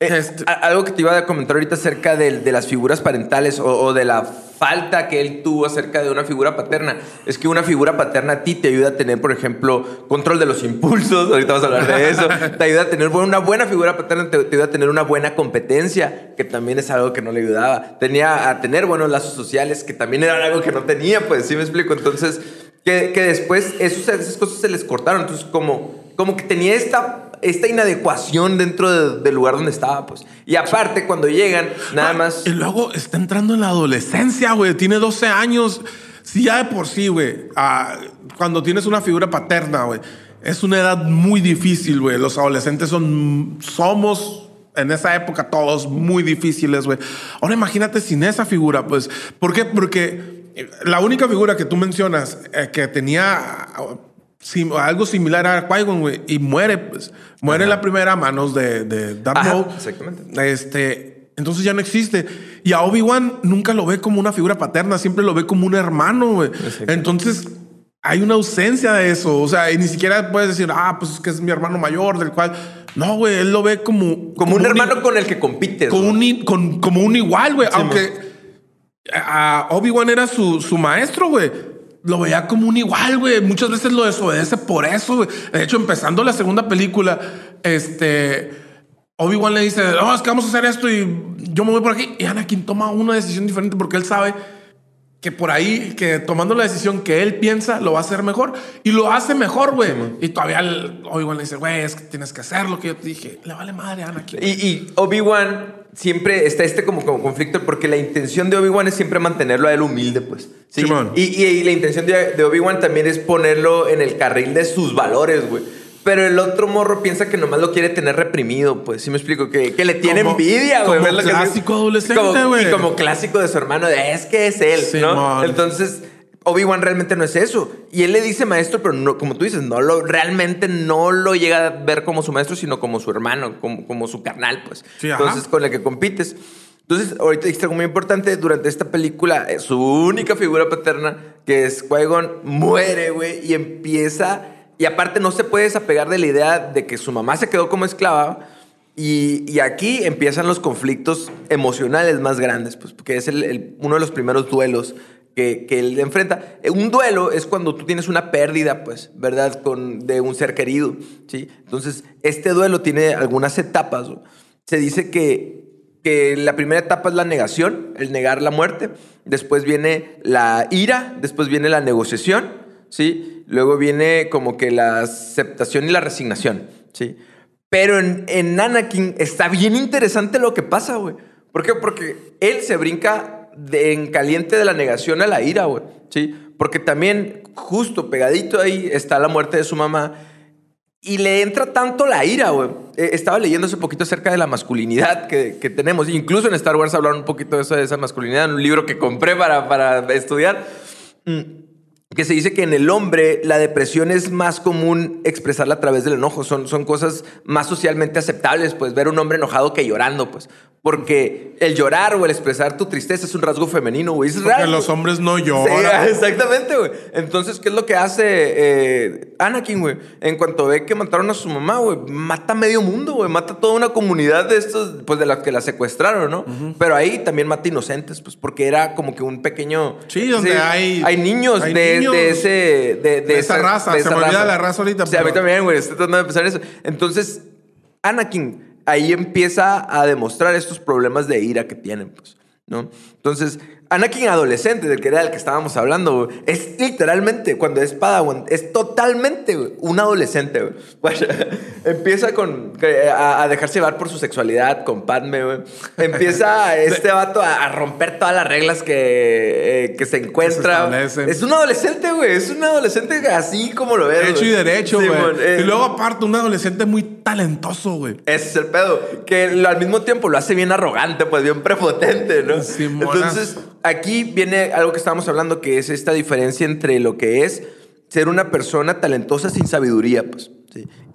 Eh, Este- Algo que te iba a comentar ahorita acerca de, de las figuras parentales o, o de la falta que él tuvo acerca de una figura paterna es que una figura paterna a ti te ayuda a tener, por ejemplo, control de los impulsos. *laughs* Ahorita vamos a hablar de eso. te ayuda a tener una buena figura paterna, te, te ayuda a tener una buena competencia, que también es algo que no le ayudaba. Tenía a tener buenos lazos sociales, que también era algo que no tenía, pues sí me explico. Entonces, que, que después esos- esas cosas se les cortaron. Entonces, como, como que tenía esta esta inadecuación dentro de- del lugar donde estaba, pues. Y aparte, cuando llegan, nada Ah, más. Y luego está entrando en la adolescencia, güey. Tiene 12 años. Sí, ya de por sí, güey. ah, cuando tienes una figura paterna, güey. Es una edad muy difícil, güey. Los adolescentes son. Somos. En esa época todos muy difíciles, güey. Ahora imagínate sin esa figura, pues. ¿Por qué? Porque la única figura que tú mencionas eh, que tenía sim- algo similar a Qui-Gon, güey, y muere, pues. Muere en la primera a manos de, de Darth Maul. exactamente. Este, entonces ya no existe. Y a Obi-Wan nunca lo ve como una figura paterna, siempre lo ve como un hermano, güey. Entonces hay una ausencia de eso. O sea, y ni siquiera puedes decir, ah, pues es que es mi hermano mayor, del cual. No, güey, él lo ve como. Como un hermano i- con el que compites. un con- como un igual, güey. Aunque a Obi-Wan era su, su maestro, güey. Lo veía como un igual, güey. Muchas veces lo desobedece por eso. De hecho, empezando la segunda película, este. Obi-Wan le dice, no, es que vamos a hacer esto y yo me voy por aquí. Y Anakin toma una decisión diferente porque él sabe que por ahí, que tomando la decisión que él piensa, lo va a hacer mejor. Y lo hace mejor, güey. y todavía Obi-Wan le dice, güey, es que tienes que hacer lo que yo te dije. Le vale madre a Anakin. Y, y Obi-Wan siempre está este como, como, conflicto porque la intención de Obi-Wan es siempre mantenerlo a él humilde, pues. ¿sí? Y, y, la intención de, de Obi-Wan también es ponerlo en el carril de sus valores, güey. Pero el otro morro piensa que nomás lo quiere tener reprimido, pues. Sí me explico, que, que le tiene envidia, güey. Como clásico adolescente, güey. Y como clásico de su hermano, de, es que es él, ¿no? Entonces, Obi-Wan realmente no es eso. Y él le dice maestro, pero no, como tú dices, no lo, realmente no lo llega a ver como su maestro, sino como su hermano, como, como su carnal, pues. Entonces, con el que compites. Entonces, ahorita dijiste algo muy importante. Durante esta película, eh, su única figura paterna, que es Qui-Gon, muere, güey, y empieza y aparte no se puede desapegar de la idea de que su mamá se quedó como esclava. Y, aquí empiezan los conflictos emocionales más grandes, pues, porque es el, uno de los primeros duelos que, que, él enfrenta. Un duelo es cuando tú tienes una pérdida, pues, ¿verdad? Con, de un ser querido, ¿sí? Entonces, este duelo tiene algunas etapas. Se dice que, que la primera etapa es la negación, el negar la muerte. Después viene la ira, después viene la negociación, ¿sí? Luego viene como que la aceptación y la resignación, ¿sí? Pero en, en Anakin está bien interesante lo que pasa, güey. ¿Por qué? Porque él se brinca de, en caliente de la negación a la ira, güey, ¿sí? Porque también justo pegadito ahí está la muerte de su mamá y le entra tanto la ira, güey. Eh, estaba leyendo hace poquito acerca de la masculinidad que, que, tenemos. Incluso en Star Wars hablaron un poquito de, esa masculinidad en un libro que compré para, para estudiar. Mm que se dice que en el hombre la depresión es más común expresarla a través del enojo. Son, son cosas más socialmente aceptables, pues ver un hombre enojado que llorando, pues. Porque el llorar o el expresar tu tristeza es un rasgo femenino, güey. Es Porque los hombres no lloran. Sí, *laughs* exactamente, güey. Entonces, ¿qué es lo que hace eh, Anakin, güey? En cuanto ve que mataron a su mamá, güey, mata medio mundo, güey. Mata toda una comunidad de estos, pues de las que la secuestraron, ¿no? Pero ahí también mata inocentes, pues porque era como que un pequeño. Sí, donde hay. Hay niños, de, ese. De, esa, raza. Se me olvida la raza ahorita. Sí, a mí también, güey. Estoy tratando de pensar eso. Entonces, Anakin ahí empieza a demostrar estos problemas de ira que tienen, pues, ¿no? Entonces, Anakin adolescente, del que era el que estábamos hablando, es literalmente, cuando es Padawan, es totalmente un adolescente. *laughs* empieza con, a, dejarse llevar por su sexualidad con Padme. Empieza *laughs* este vato a, romper todas las reglas que, eh, que se encuentra. Es un adolescente, güey. Es un adolescente así como lo ves. Hecho y derecho, güey. Eh. y luego, aparte, un adolescente muy talentoso, güey. Ese es el pedo. Que al mismo tiempo lo hace bien arrogante, pues bien prepotente, ¿no? Entonces aquí viene algo que estábamos hablando, que es esta diferencia entre lo que es ser una persona talentosa sin sabiduría, pues.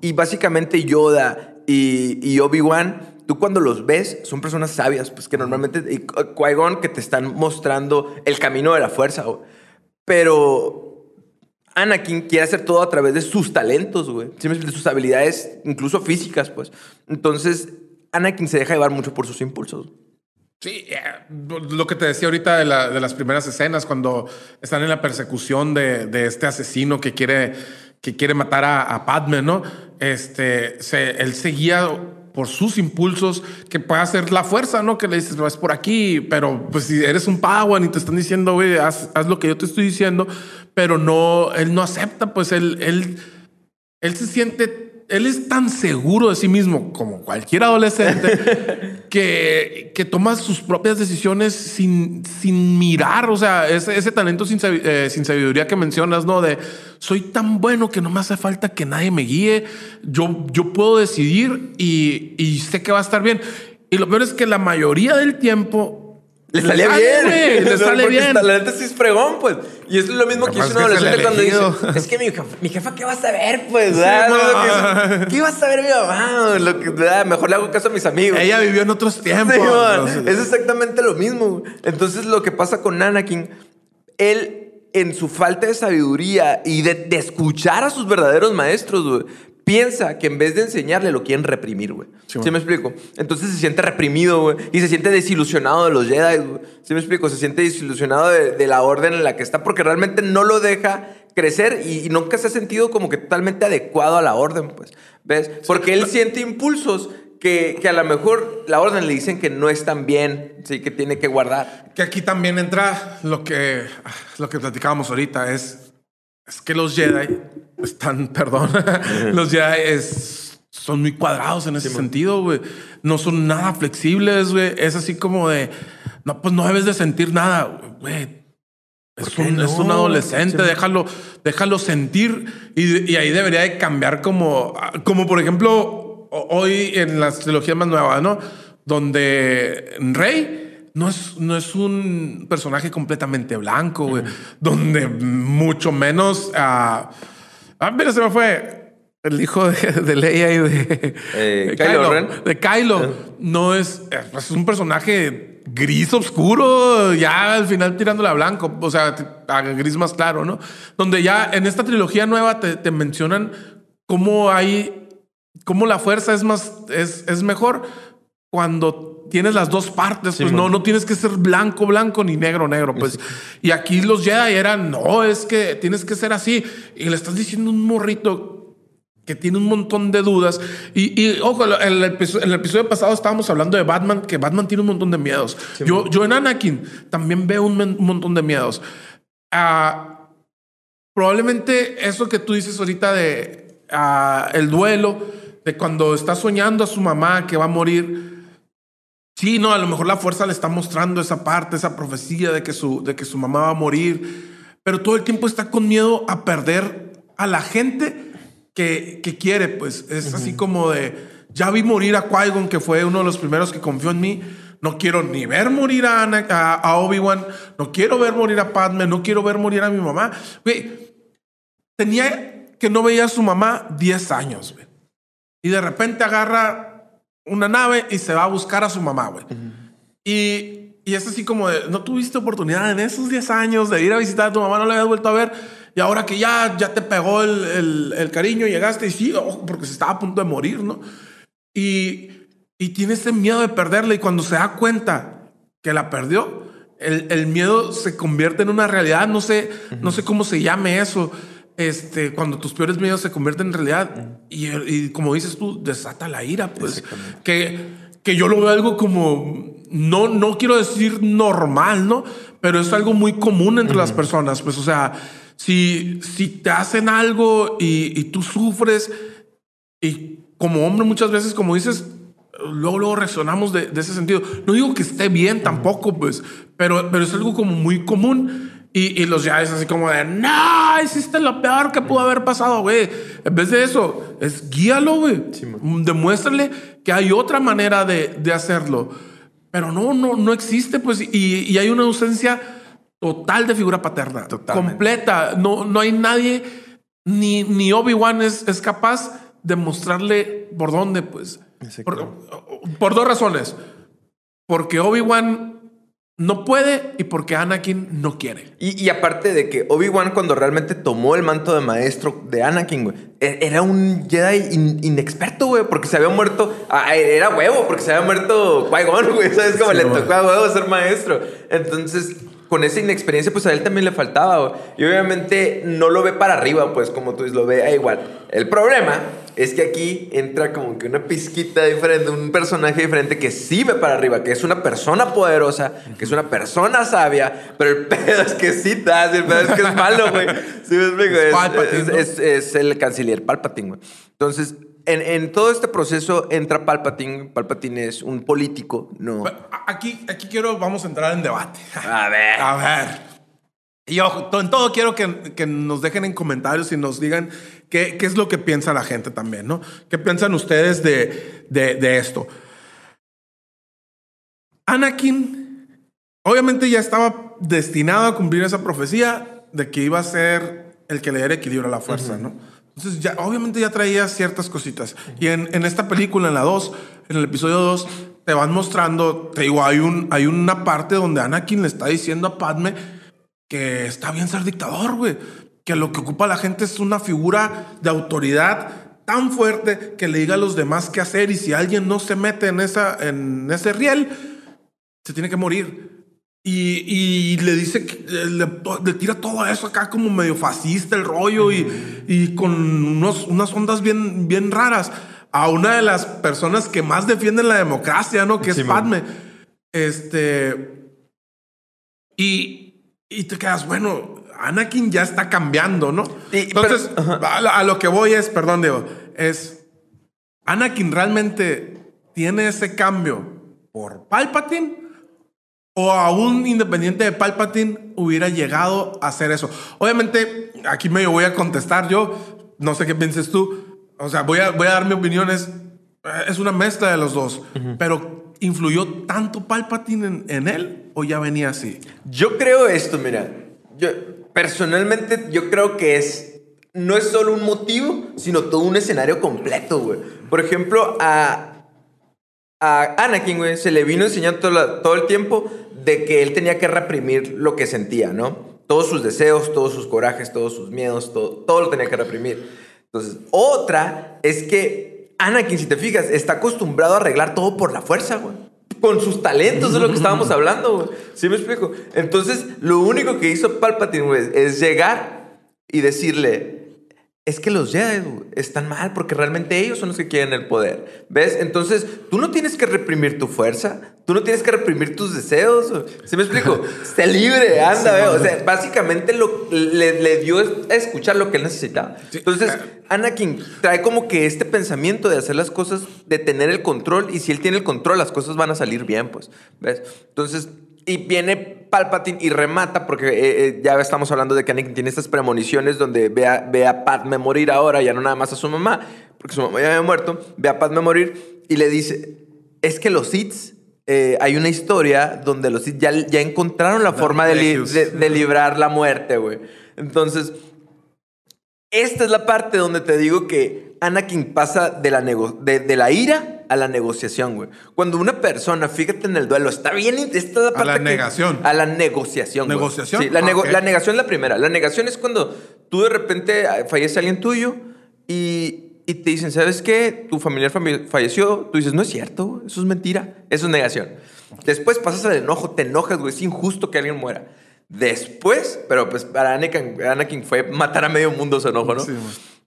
Y básicamente Yoda y, Obi-Wan, tú cuando los ves, son personas sabias, pues que normalmente, y Qui-Gon, que te están mostrando el camino de la fuerza, pero Anakin quiere hacer todo a través de sus talentos, güey. De sus habilidades, incluso físicas, pues. Entonces, Anakin se deja llevar mucho por sus impulsos. Sí, eh, lo que te decía ahorita de, las primeras escenas, cuando están en la persecución de, este asesino que quiere, que quiere matar a, Padme, ¿no? Este, él seguía por sus impulsos, que puede hacer la fuerza, ¿no? Que le dices, vas por aquí, pero pues si eres un Padawan y te están diciendo, güey, haz, haz, lo que yo te estoy diciendo, pero no, él no acepta, pues él, él, él se siente él es tan seguro de sí mismo como cualquier adolescente *laughs* que, que toma sus propias decisiones sin, sin mirar, o sea, ese, ese talento sin, eh, sin, sabiduría que mencionas, ¿no? De soy tan bueno que no me hace falta que nadie me guíe, yo, yo puedo decidir y, y sé que va a estar bien. Y lo peor es que la mayoría del tiempo le sale bien. le *laughs* sale bien. La neta sí es fregón, pues. Y es lo mismo que hizo un adolescente cuando dice: Es que mi jefa, mi jefa, ¿qué va a saber, pues? ¿Qué va a saber mi mamá? Lo que, mejor le hago caso a mis amigos. Ella vivió en otros tiempos. es exactamente lo mismo. Entonces, lo que pasa con Anakin, él, en su falta de sabiduría y de, de escuchar a sus verdaderos maestros, güey, piensa que en vez de enseñarle lo quieren reprimir, güey. Sí, Sí, me explico? Entonces se siente reprimido, güey. Y se siente desilusionado de los Jedi, güey. ¿Sí me explico? Se siente desilusionado de, de la orden en la que está porque realmente no lo deja crecer y, y nunca se ha sentido como que totalmente adecuado a la orden, pues. ¿Ves? Porque él siente impulsos que, que a lo mejor la orden le dicen que no están bien, sí, que tiene que guardar. Que aquí también entra lo que, lo que platicábamos ahorita, es, es que los Jedi están, *laughs* perdón, *laughs* los Jedi es- son muy cuadrados en ese sentido, güey. No son nada flexibles, güey. Es así como de, no, pues no debes de sentir nada, güey. Es un, es un no? adolescente, Sí. déjalo, déjalo sentir y, y ahí debería de cambiar como, como por ejemplo ho- hoy en las trilogías más nuevas, ¿no? Donde Rey no es, no es un personaje completamente blanco, güey. Donde mucho menos... ah, ah, mira, se me fue el hijo de, de Leia y de, Eh, de Kylo Ren. de Kylo. No es, es un personaje gris oscuro, ya al final tirándole a blanco, o sea, a gris más claro, ¿no? Donde ya en esta trilogía nueva te, te mencionan cómo hay, cómo la fuerza es más, es, es mejor cuando tienes las dos partes, pues no, no tienes que ser blanco, blanco ni negro, negro, pues. Y aquí los Jedi eran, no, es que tienes que ser así. Y le estás diciendo un morrito que tiene un montón de dudas. Y, y, ojo, en el, episodio, en el episodio pasado estábamos hablando de Batman, que Batman tiene un montón de miedos. yo, yo en Anakin también veo un, un montón de miedos. Ah, probablemente eso que tú dices ahorita de ah, el duelo, de cuando está soñando a su mamá que va a morir. Sí, no, a lo mejor la fuerza le está mostrando esa parte, esa profecía de que su, de que su mamá va a morir, pero todo el tiempo está con miedo a perder a la gente que, que quiere, pues es así como de, ya vi morir a Qui-Gon, que fue uno de los primeros que confió en mí, no quiero ni ver morir a, Ana- a, a Obi-Wan, no quiero ver morir a Padme, no quiero ver morir a mi mamá. Güey, tenía que no veía a su mamá 10 años, güey. Y de repente agarra una nave y se va a buscar a su mamá, güey. Y, y es así como de, no tuviste oportunidad en esos 10 años de ir a visitar a tu mamá, no la habías vuelto a ver. Y ahora que ya, ya te pegó el, el- el cariño, llegaste y sí, ojo, porque se estaba a punto de morir, ¿no? Y, y tiene ese miedo de perderla y cuando se da cuenta que la perdió, el, el miedo se convierte en una realidad, no sé, no sé cómo se llame eso. Este, cuando tus peores miedos se convierten en realidad y, y como dices tú, desata la ira, pues que, que yo lo veo algo como, no, no quiero decir normal, ¿no? Pero es algo muy común entre las personas, pues, o sea, si, si te hacen algo y, y tú sufres, y como hombre muchas veces, como dices, luego, luego reaccionamos de, de ese sentido. No digo que esté bien tampoco, pues, pero, pero es algo como muy común. Y, y los ya es así como de, no, hiciste lo peor que pudo haber pasado, güey. En vez de eso, es guíalo, güey. Demuéstrale que hay otra manera de, de hacerlo. Pero no, no, no existe, pues, y, y hay una ausencia total de figura paterna. Totalmente. Completa. No, no hay nadie, ni, ni Obi-Wan es, es capaz de mostrarle por dónde, pues. Por, por dos razones. Porque Obi-Wan no puede y porque Anakin no quiere. Y, y aparte de que Obi-Wan cuando realmente tomó el manto de maestro de Anakin, güey, e- era un Jedi in- inexperto, güey, porque se había muerto, ah, era huevo, porque se había muerto Qui-Gon, güey, ¿sabes? Como Sí, le tocó a huevo ser maestro. Entonces, con esa inexperiencia, pues a él también le faltaba. Y obviamente no lo ve para arriba, pues como tú dices, lo ve a igual. El problema es que aquí entra como que una pizquita diferente, un personaje diferente que sí ve para arriba, que es una persona poderosa, que es una persona sabia, pero el *laughs* pedo es que sí te hace, el pedo es que es malo, güey. ¿Sí me explico? Es es- es el canciller Palpatine, güey. Entonces, en, en todo este proceso entra Palpatine. Palpatine es un político, ¿no? Aquí, aquí quiero, vamos a entrar en debate. *laughs* A ver. A ver. Y ojo, en todo quiero que, que nos dejen en comentarios y nos digan qué, qué es lo que piensa la gente también, ¿no? ¿Qué piensan ustedes de, de, de esto? Anakin, obviamente ya estaba destinado a cumplir esa profecía de que iba a ser el que le diera equilibrio a la fuerza, ¿no? Entonces, ya, obviamente ya traía ciertas cositas. Y en, en esta película, en la 2, en el episodio 2, te van mostrando, te digo, hay, un, hay una parte donde Anakin le está diciendo a Padme que está bien ser dictador, güey. Que lo que ocupa la gente es una figura de autoridad tan fuerte que le diga a los demás qué hacer y si alguien no se mete en, esa, en ese riel, se tiene que morir. Y, y le dice, que, le, le tira todo eso acá como medio fascista el rollo y, y con unos, unas ondas bien, bien raras a una de las personas que más defienden la democracia, ¿no? Que es. Padme. Este. Y, y te quedas, bueno, Anakin ya está cambiando, ¿no? Y- Entonces, pero- a lo que voy es, perdón, Diego, es. ¿Anakin realmente tiene ese cambio por Palpatine? ¿O aún independiente de Palpatine hubiera llegado a hacer eso? Obviamente, aquí medio voy a contestar yo. No sé qué pienses tú. O sea, voy a, voy a dar mi opinión. Es, es una mezcla de los dos. Pero, ¿influyó tanto Palpatine en, en él o ya venía así? Yo creo esto, mira. Yo personalmente yo creo que es no es solo un motivo, sino todo un escenario completo, güey. Por ejemplo, a a Anakin, güey, se le vino enseñando todo, la- todo el tiempo de que él tenía que reprimir lo que sentía, ¿no? Todos sus deseos, todos sus corajes, todos sus miedos, todo, todo lo tenía que reprimir. Entonces, otra es que Anakin, si te fijas, está acostumbrado a arreglar todo por la fuerza, güey. Con sus talentos, de lo que estábamos hablando, güey. ¿Sí me explico? Entonces, lo único que hizo Palpatine, es llegar y decirle, es que los Jedi están mal porque realmente ellos son los que quieren el poder. ¿Ves? Entonces, tú no tienes que reprimir tu fuerza, tú no tienes que reprimir tus deseos. ¿Sí me explico? *laughs* Sé libre, anda. O sea, básicamente lo, le, le dio a escuchar lo que él necesitaba. Entonces, Anakin trae como que este pensamiento de hacer las cosas, de tener el control, y si él tiene el control, las cosas van a salir bien, pues. ¿Ves? Entonces, y viene Palpatine y remata, porque eh, eh, ya estamos hablando de que Anakin tiene estas premoniciones donde ve a, ve a Padme morir ahora, ya no nada más a su mamá, porque su mamá ya había muerto, ve a Padme morir y le dice, es que los Sith, eh, hay una historia donde los Sith ya, ya encontraron la forma de, li- de- de librar la muerte, güey. Entonces, esta es la parte donde te digo que Anakin pasa de la, nego- de, de la ira a la negociación, güey. Cuando una persona, fíjate en el duelo, está bien, esta es la parte la que- negación. A la negociación. güey. ¿Negociación? Sí, la, nego- la negación es la primera. La negación es cuando tú de repente eh, fallece alguien tuyo y, y te dicen, ¿sabes qué? Tu familiar fami- falleció. Tú dices, no es cierto, eso es mentira. Eso es negación. Después pasas al enojo, te enojas, güey. Es injusto que alguien muera. Después, pero pues para Anakin, Anakin fue matar a medio mundo su enojo, ¿no? Sí.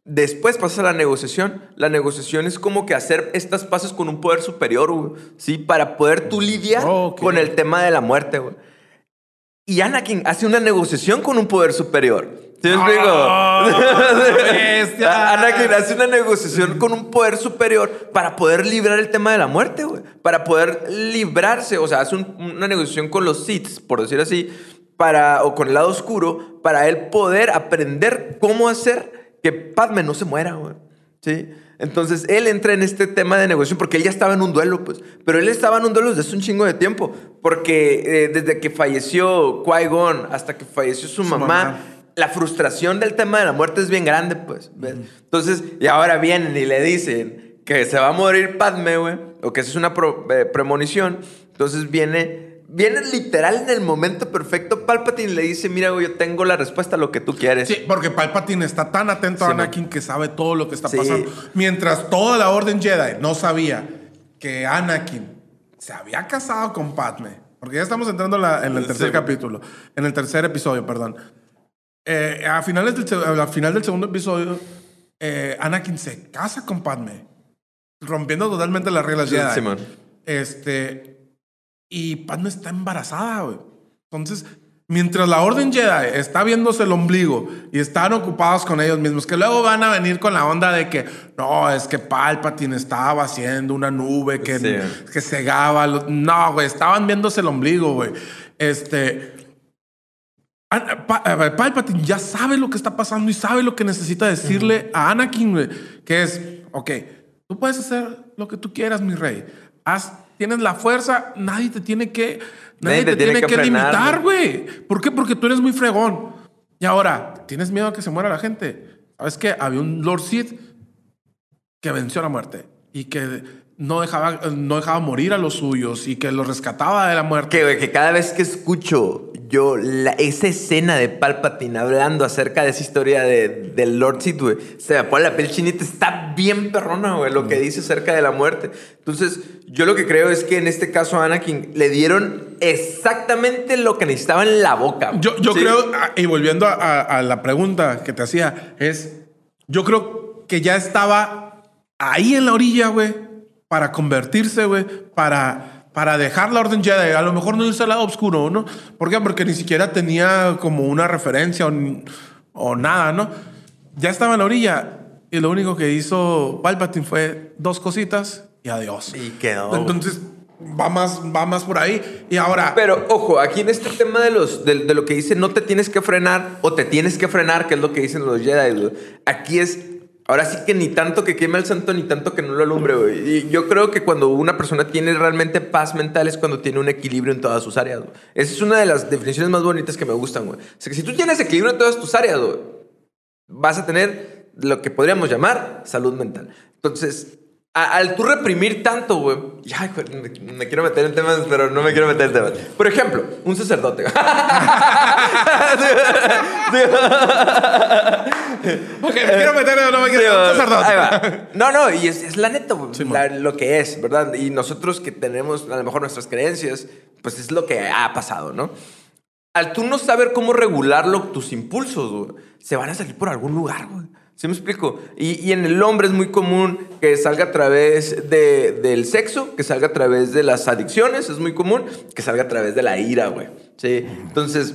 Después pasas a la negociación. La negociación es como que hacer estas paces con un poder superior, güey. ¿Sí? Para poder tú lidiar Ok. con el tema de la muerte, güey. Y Anakin hace una negociación con un poder superior. ¿Sí me explico? *laughs* bestia! Anakin hace una negociación con un poder superior para poder librar el tema de la muerte, güey. Para poder librarse. O sea, hace un- una negociación con los Sith, por decir así, para, o con el lado oscuro, para él poder aprender cómo hacer que Padme no se muera, güey. ¿Sí? Entonces él entra en este tema de negociación porque él ya estaba en un duelo, pues. Pero él estaba en un duelo desde hace un chingo de tiempo. Porque eh, desde que falleció Qui-Gon hasta que falleció su, mamá, mamá. la frustración del tema de la muerte es bien grande, pues. ¿ves? Entonces, y ahora vienen y le dicen que se va a morir Padme, güey, o que esa es una pro- eh, premonición. Entonces viene, viene literal en el momento perfecto. Palpatine le dice: Mira, yo tengo la respuesta a lo que tú quieres. Sí, porque Palpatine está tan atento a man. Anakin que sabe todo lo que está Sí. pasando. Mientras toda la Orden Jedi no sabía que Anakin se había casado con Padme. Porque ya estamos entrando la- en el tercer Sí. capítulo, en el tercer episodio, perdón. Eh, a finales del, al final del segundo episodio, eh, Anakin se casa con Padme, rompiendo totalmente las reglas Sí, Jedi. Este. Y Padme está embarazada, güey. Entonces, mientras la Orden Jedi está viéndose el ombligo y están ocupados con ellos mismos, que luego van a venir con la onda de que no, es que Palpatine estaba haciendo una nube que, Sí. que cegaba. No, güey, estaban viéndose el ombligo, güey. Este. Palpatine ya sabe lo que está pasando y sabe lo que necesita decirle a Anakin, güey, que es, ok, tú puedes hacer lo que tú quieras, mi rey. Haz, tienes la fuerza, nadie te tiene que, nadie, te, tiene, que, frenar, limitar, güey. ¿Por qué? Porque tú eres muy fregón. Y ahora, ¿tienes miedo a que se muera la gente? ¿Sabes qué? Había un Lord Sith que venció la muerte y que no dejaba, no dejaba morir a los suyos y que los rescataba de la muerte. Que, güey, que cada vez que escucho yo, la, esa escena de Palpatine hablando acerca de esa historia de, del Lord Sith, güey, se me pone la piel chinita, está bien perrona, güey, lo que dice acerca de la muerte. Entonces, yo lo que creo es que en este caso a Anakin le dieron exactamente lo que necesitaba en la boca. Yo, yo Sí. creo, ah, y volviendo a, a- a la pregunta que te hacía, es, yo creo que ya estaba ahí en la orilla, güey, para convertirse, güey, para, para dejar la Orden Jedi. A lo mejor no irse al lado oscuro, ¿no? ¿Por qué? Porque ni siquiera tenía como una referencia o, o nada, ¿no? Ya estaba en la orilla y lo único que hizo Palpatine fue dos cositas y adiós. Y quedó. Entonces, va más, va más por ahí. Y ahora... Pero ojo, aquí en este tema de los de, de lo que dice no te tienes que frenar o te tienes que frenar, que es lo que dicen los Jedi. Aquí es ahora sí que ni tanto que queme al santo ni tanto que no lo alumbre, güey. Y yo creo que cuando una persona tiene realmente paz mental es cuando tiene un equilibrio en todas sus áreas, güey. Esa es una de las definiciones más bonitas que me gustan, güey. O sea, que si tú tienes equilibrio en todas tus áreas, güey, vas a tener lo que podríamos llamar salud mental. Entonces, a- al tú reprimir tanto, güey, ya, me, me quiero meter en temas, pero no me quiero meter en temas. Por ejemplo, un sacerdote. *laughs* *laughs* *laughs* Ok, me quiero meter no me quiero sacerdote. ahí va. No, no, y es, es la neta, Sí, la- lo que es, ¿verdad? Y nosotros que tenemos a lo mejor nuestras creencias, pues es lo que ha pasado, ¿no? Al tú no saber cómo regularlo, tus impulsos, güey, se van a salir por algún lugar, güey. ¿Sí me explico? Y, y en el hombre es muy común que salga a través de- del sexo, que salga a través de las adicciones, es muy común, que salga a través de la ira, güey. ¿Sí? Entonces,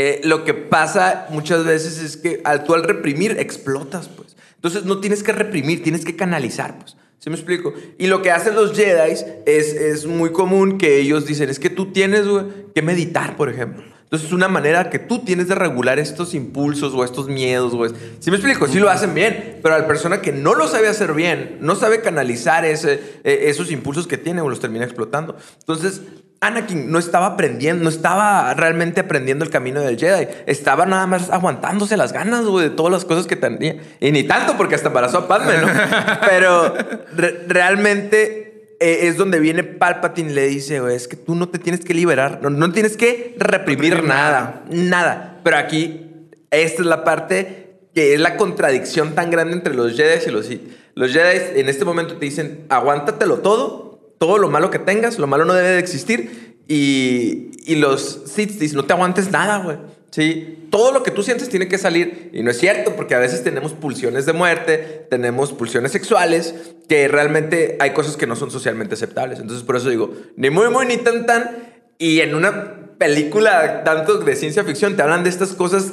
eh, lo que pasa muchas veces es que al tú al reprimir explotas, pues. Entonces no tienes que reprimir, tienes que canalizar, pues. ¿Sí me explico? Y lo que hacen los Jedi es, es muy común que ellos dicen, es que tú tienes güey, que meditar, por ejemplo. Entonces es una manera que tú tienes de regular estos impulsos o estos miedos, güey. ¿Sí me explico? Sí lo hacen bien, pero a la persona que no lo sabe hacer bien, no sabe canalizar ese, eh, esos impulsos que tiene o los termina explotando. Entonces, Anakin no estaba aprendiendo, no estaba realmente aprendiendo el camino del Jedi. Estaba nada más aguantándose las ganas, güey, de todas las cosas que tenía. Y ni tanto porque hasta embarazó a Padme, ¿no? *laughs* Pero re- realmente eh, es donde viene Palpatine y le dice, güey, es que tú no te tienes que liberar, no, no tienes que reprimir, Reprimir nada, nada. Pero aquí, esta es la parte que es la contradicción tan grande entre los Jedi y los Sith. Los Jedi en este momento te dicen, aguántatelo todo, todo lo malo que tengas, lo malo no debe de existir. Y, y los dicen, no te aguantes nada, güey. Sí, todo lo que tú sientes tiene que salir. Y no es cierto, porque a veces tenemos pulsiones de muerte, tenemos pulsiones sexuales, que realmente hay cosas que no son socialmente aceptables. Entonces, por eso digo, ni muy, muy, ni tan, tan. Y en una película tanto de ciencia ficción te hablan de estas cosas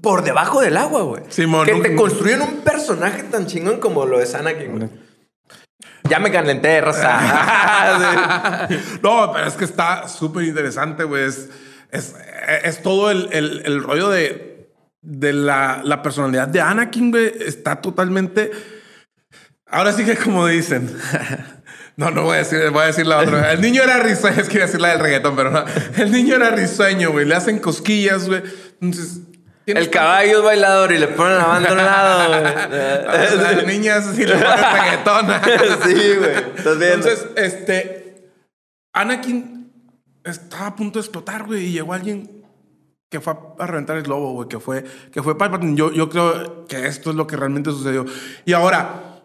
por debajo del agua, güey. Simón, que te construyen un personaje tan chingón como lo es Anakin, güey. Ya me calenté, raza. *laughs* No, pero es que está súper interesante, güey. Es, es, todo el, el- el rollo de, de la, la personalidad de Anakin, güey. Está totalmente. Ahora sí que como dicen. *laughs* No, no voy a decir, voy a decir la otra. El niño era risueño, es que iba a decir la del reggaetón, pero no. El niño era risueño, güey. Le hacen cosquillas, güey. Entonces. El caballo es bailador y le ponen la banda a un lado, *laughs* La güey. niña sí le pone *laughs* reggaetón. sí, güey. Estás viendo. Entonces, este. Anakin estaba a punto de explotar, güey, y llegó alguien que fue a- a reventar el globo, güey, que fue, que fue Palpatine. Yo, yo creo que esto es lo que realmente sucedió. Y ahora,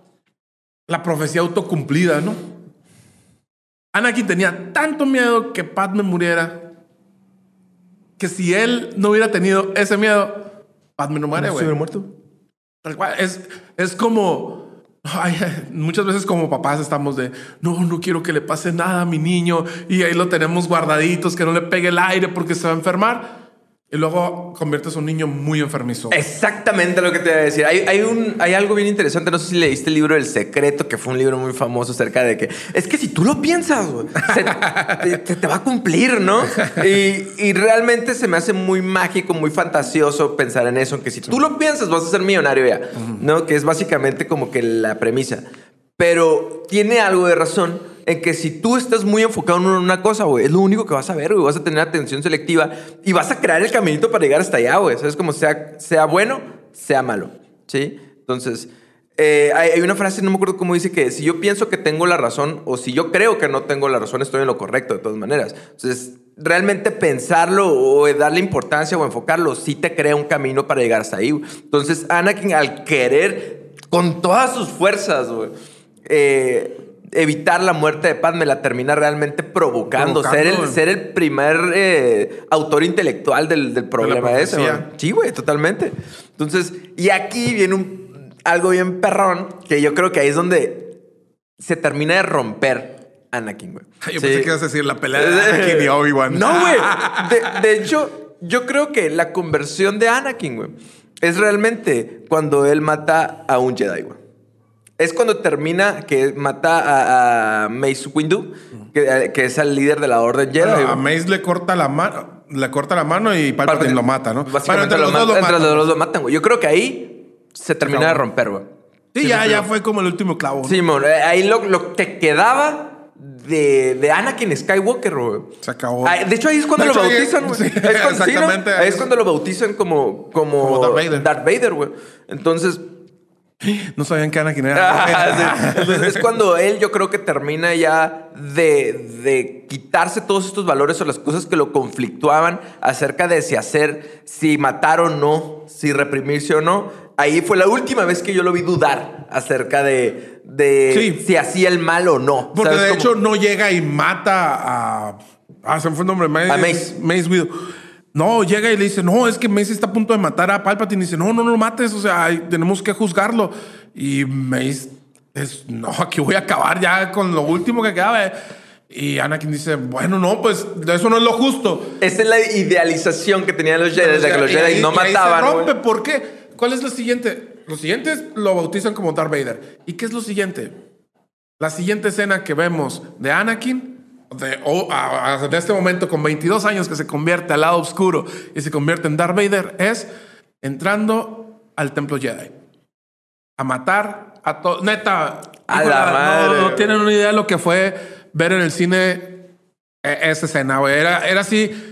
la profecía autocumplida, ¿no? Anakin tenía tanto miedo que Padme muriera que si él no hubiera tenido ese miedo, Padme no muere, güey. muerto? Tal cual. Es, es como. ay, muchas veces como papás estamos de no, no quiero que le pase nada a mi niño y ahí lo tenemos guardaditos, que no le pegue el aire porque se va a enfermar. Y luego conviertes a un niño muy enfermizo. Exactamente lo que te iba a decir. Hay, hay, un, hay algo bien interesante. No sé si leíste el libro El Secreto, que fue un libro muy famoso acerca de que es que si tú lo piensas, se- te, te- te va a cumplir, ¿no? Y, y realmente se me hace muy mágico, muy fantasioso pensar en eso. Que si tú lo piensas, vas a ser millonario ya, ¿no? Que es básicamente como que la premisa. Pero tiene algo de razón en que si tú estás muy enfocado en una cosa, güey, es lo único que vas a ver, güey. Vas a tener atención selectiva y vas a crear el caminito para llegar hasta allá, güey. ¿Sabes? Como sea, sea bueno, sea malo. ¿Sí? Entonces, eh, hay, una frase, no me acuerdo cómo dice, que si yo pienso que tengo la razón o si yo creo que no tengo la razón, estoy en lo correcto de todas maneras. Entonces, realmente pensarlo o darle importancia o enfocarlo, sí te crea un camino para llegar hasta ahí. Entonces, Anakin, al querer con todas sus fuerzas, güey, eh, evitar la muerte de Padme, la termina realmente provocando, Provocando, ser, el, ser el primer eh, autor intelectual del, del problema ese. profecía. güey. Sí, güey, totalmente. Entonces, y aquí viene un, algo bien perrón, que yo creo que ahí es donde se termina de romper Anakin, güey. Yo Sí. pensé que ibas a decir la pelea de Anakin y *laughs* Obi-Wan. No, güey. *laughs* De, de hecho, yo creo que la conversión de Anakin, güey, es realmente cuando él mata a un Jedi, güey. Es cuando termina que mata a, a Mace Windu, que, que es el líder de la Orden Jedi. Bueno, a. Mace le corta la mano, le corta la mano y Palpatine Palpatine. lo mata, ¿no? Básicamente Bueno, lo entre los dos lo matan, güey. Yo creo que ahí se termina de romper, güey. Sí, ya, ya fue como el último clavo. ¿no? Simón, eh, ahí lo, lo que quedaba de, de Anakin Skywalker, güey. Se acabó. Ah, de hecho, ahí es cuando De lo hecho, bautizan, güey. *laughs* sí, es cuando- sí, ¿no? exactamente. Ahí es cuando lo bautizan como, como, Como Darth Vader. Darth Vader, güey. Entonces, *laughs* No sabían que Anakin era. Ah, sí. *laughs* Entonces, es cuando él yo creo que termina ya de, de quitarse todos estos valores o las cosas que lo conflictuaban acerca de si hacer, si matar o no, si reprimirse o no. Ahí fue la última vez que yo lo vi dudar acerca de, de Sí. si hacía el mal o no. Porque ¿Sabes de cómo? hecho no llega y mata a. Ah, se me fue el nombre. Mace, A Mace. Mace Windu. No, llega y le dice, no, es que Mace está a punto de matar a Palpatine. Y dice, no, no, no lo mates, o sea, hay- tenemos que juzgarlo. Y Mace es, no, aquí voy a acabar ya con lo último que quedaba. Y Anakin dice, bueno, no, pues eso no es lo justo. Esa es la idealización que tenían los Jedi, de que los Jedi no y mataban. Se rompe, ¿por qué? ¿Cuál es lo siguiente? Los siguientes lo bautizan como Darth Vader. ¿Y qué es lo siguiente? La siguiente escena que vemos de Anakin, de, o- a- a- de este momento con 22 años que se convierte al lado oscuro y se convierte en Darth Vader, es entrando al templo Jedi. A matar a todos. Neta. A la no- madre. No, tienen una idea de lo que fue ver en el cine eh, esa escena, güey. Era, era así.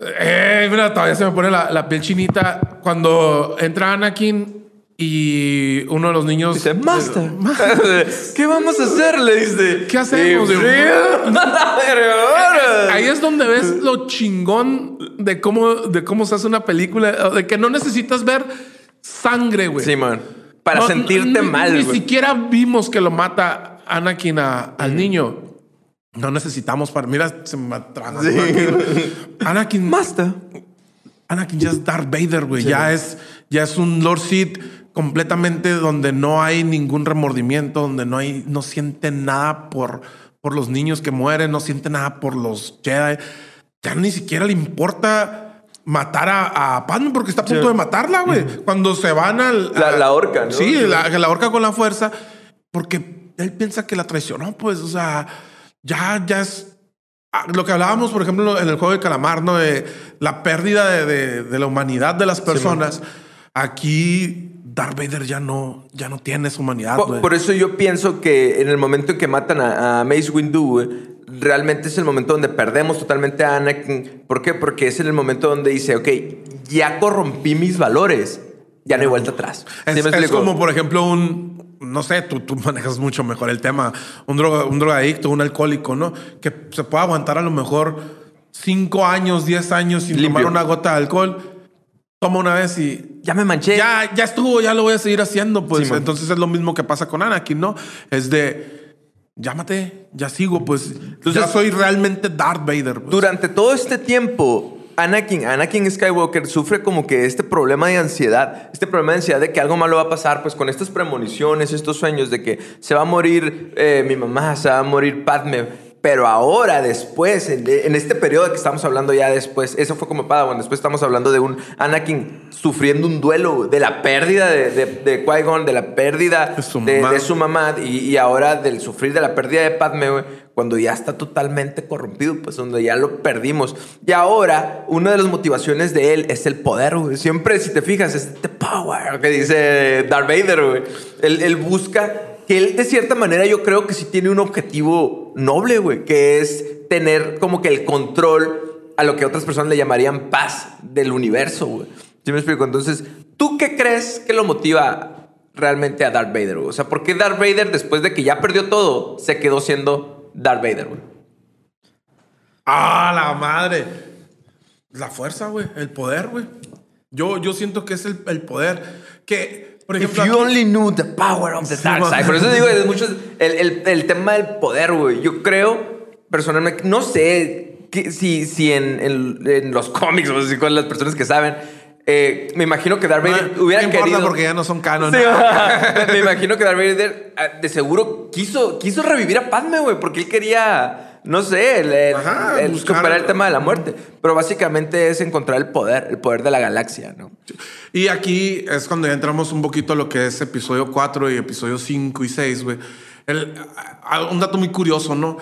Eh, mira, todavía se me pone la, la piel chinita cuando entra Anakin y uno de los niños Dice, Master, *laughs* ¿qué vamos a hacer? Le dice. ¿Qué hacemos? Ahí es donde ves lo chingón de cómo, de cómo se hace una película, de que no necesitas ver sangre, güey. Simón. Para No, sentirte ni- mal, Ni siquiera vimos que lo mata Anakin a- al niño. No necesitamos para. Mira, se me atrasa. *laughs* Anakin. Master. Anakin ya es Darth Vader, güey. Ya es, ya es un Lord Sith completamente donde no hay ningún remordimiento, donde no hay, no siente nada por, por los niños que mueren, no siente nada por los Jedi. Ya ni siquiera le importa matar a, a Padme porque está a punto de matarla, güey. Cuando se van al. La- a- la horca, ¿no? Sí, la, la horca con la fuerza, porque él piensa que la traicionó, pues, o sea, ya, ya es Ah, Lo que hablábamos, por ejemplo, en el juego de calamar, ¿no? De la pérdida de, de- de la humanidad de las personas. Aquí Darth Vader ya no, ya no tiene esa humanidad, Por, por eso yo pienso que en el momento en que matan a, a Mace Windu, realmente es el momento donde perdemos totalmente a Anakin. ¿Por qué? Porque es en el momento donde dice, ok, ya corrompí mis valores, ya no hay vuelta atrás. ¿Sí Es, como, por ejemplo, un. No sé, tú, tú manejas mucho mejor el tema. Un, droga, un drogadicto, un alcohólico, ¿no? Que se puede aguantar a lo mejor cinco años, diez años sin Limpio. tomar una gota de alcohol. Toma una vez y Ya me manché. ya, ya estuvo, ya lo voy a seguir haciendo. Pues Sí, entonces es lo mismo que pasa con Anakin, ¿no? Es de llámate, ya sigo, pues Entonces- ya soy realmente Darth Vader. pues. Durante todo este tiempo, Anakin, Anakin Skywalker sufre como que este problema de ansiedad, este problema de ansiedad de que algo malo va a pasar, pues con estas premoniciones, estos sueños de que se va a morir eh, mi mamá, se va a morir Padme. Pero ahora, después, en, en este periodo que estamos hablando ya después, eso fue como Padawan, después estamos hablando de un Anakin sufriendo un duelo, de la pérdida de, de, de Qui-Gon, de la pérdida De su de, mamá. de su mamá y, y ahora del sufrir de la pérdida de Padme, güey, cuando ya está totalmente corrompido, pues donde ya lo perdimos. Y ahora, una de las motivaciones de él es el poder, güey. Siempre, si te fijas, es the power que dice Darth Vader, güey. Él, él busca que él, de cierta manera, yo creo que sí tiene un objetivo noble, güey, que es tener como que el control a lo que otras personas le llamarían paz del universo, güey. ¿Sí me explico? Entonces, ¿tú qué crees que lo motiva realmente a Darth Vader? O sea, ¿por qué Darth Vader, después de que ya perdió todo, se quedó siendo Darth Vader, güey? Ah, la madre. La fuerza, güey. El poder, güey. Yo, yo siento que es el, el poder. Que, por If ejemplo. you aquí- only knew the power of the dark side. Por eso digo, es mucho el, el- el tema del poder, güey. Yo creo, personalmente, no sé que- si, si en, en- en los cómics o si con las personas que saben, eh, me imagino que Darth Vader hubiera no importa querido. porque ya no son canon. Sí, me, *laughs* me imagino que Darth Vader ah, de seguro quiso, quiso revivir a Padme, güey, porque él quería, no sé, el, el- Ajá, el buscar- superar el tema de la muerte. Pero básicamente es encontrar el poder, el poder de la galaxia, ¿no? Y aquí es cuando ya entramos un poquito a lo que es episodio 4 y episodio 5 y 6, güey. Un dato muy curioso, ¿no?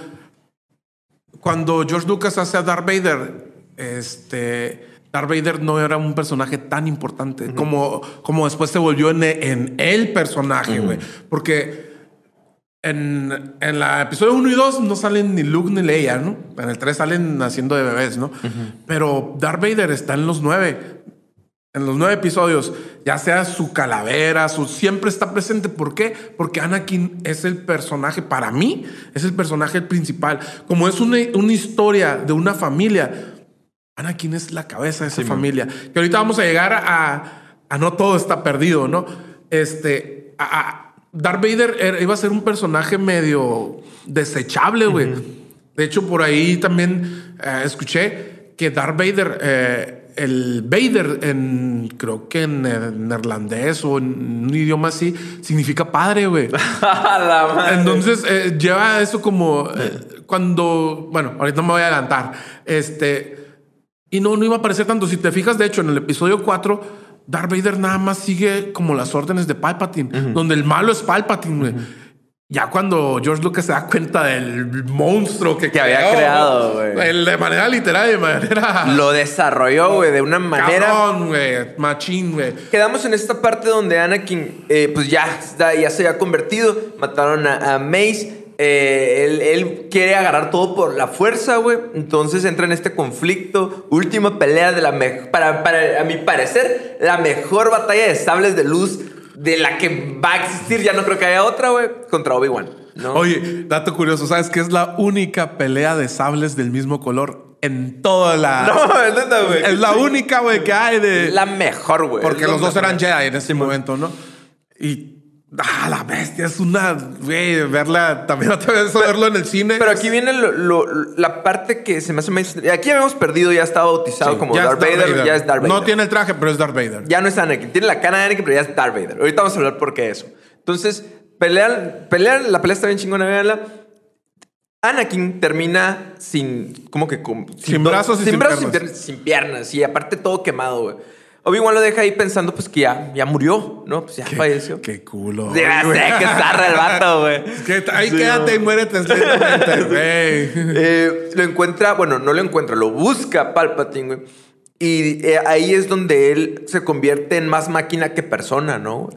Cuando George Lucas hace a Darth Vader, este, Darth Vader no era un personaje tan importante como, como después se volvió en, en el personaje, güey. Porque en, en la episodio 1 y 2 no salen ni Luke ni Leia, ¿no? En el 3 salen naciendo de bebés, ¿no? Pero Darth Vader está en los 9. En los nueve episodios, ya sea su calavera, su siempre está presente. ¿Por qué? Porque Anakin es el personaje, para mí, es el personaje principal. Como es una, una historia de una familia, Anakin es la cabeza de esa familia. Que ahorita vamos a llegar a, a no todo está perdido, ¿no? Este, a, a- Darth Vader era- iba a ser un personaje medio desechable, güey. De hecho, por ahí también eh, escuché que Darth Vader, eh, el Vader en, creo que en, neerlandés o en un idioma así, significa padre, güey. *laughs* Entonces eh, lleva eso como cuando, bueno, ahorita me voy a adelantar, este, y no, no iba a aparecer tanto. Si te fijas, de hecho, en el episodio 4, Darth Vader nada más sigue como las órdenes de Palpatine, donde el malo es Palpatine, güey. Ya cuando George Lucas se da cuenta del monstruo que, Que había creó, creado, güey. De manera literal, de manera... Lo desarrolló, güey, de una manera. Cabrón, güey. Machín, güey. Quedamos en esta parte donde Anakin, eh, pues ya, ya se había convertido. Mataron a, a Mace. Eh, él, él quiere agarrar todo por la fuerza, güey. Entonces entra en este conflicto. Última pelea de la mejor. Para, para, a mi parecer, la mejor batalla de sables de luz de la que va a existir. Ya no creo que haya otra, güey. Contra Obi-Wan. ¿no? Oye, dato curioso, ¿sabes que es la única pelea de sables del mismo color en toda la... *laughs* no, es neta, güey. Es la única, güey, que hay de... La mejor, güey. Porque los lo dos eran Jedi en ese momento, ¿no? Y... Ah, la bestia, es una... Güey, verla... También otra vez verlo en el cine. Pero aquí viene lo- lo- la parte que se me hace más... Aquí habíamos perdido, ya estaba bautizado Sí, como Darth Vader, ya es Darth Vader. No tiene el traje, pero es Darth Vader. Ya no es Anakin, tiene la cara de Anakin, pero ya es Darth Vader. Ahorita vamos a hablar por qué eso. Entonces, pelean, pelean, la pelea está bien chingona, véanla. Anakin termina sin, ¿cómo que? Con- Sin do- brazos y sin brazos, piernas. piernas, sin piernas. Y aparte todo quemado, güey. Obi-Wan lo deja ahí pensando, pues, que ya, ya murió, ¿no? Pues ya falleció. Qué culo. Ya sé que zarra el vato, güey. *laughs* Es que ahí Sí, quédate y muérete *laughs* güey. Eh, lo encuentra, bueno, no lo encuentra, lo busca Palpatine, güey. Y eh, ahí es donde él se convierte en más máquina que persona, ¿no?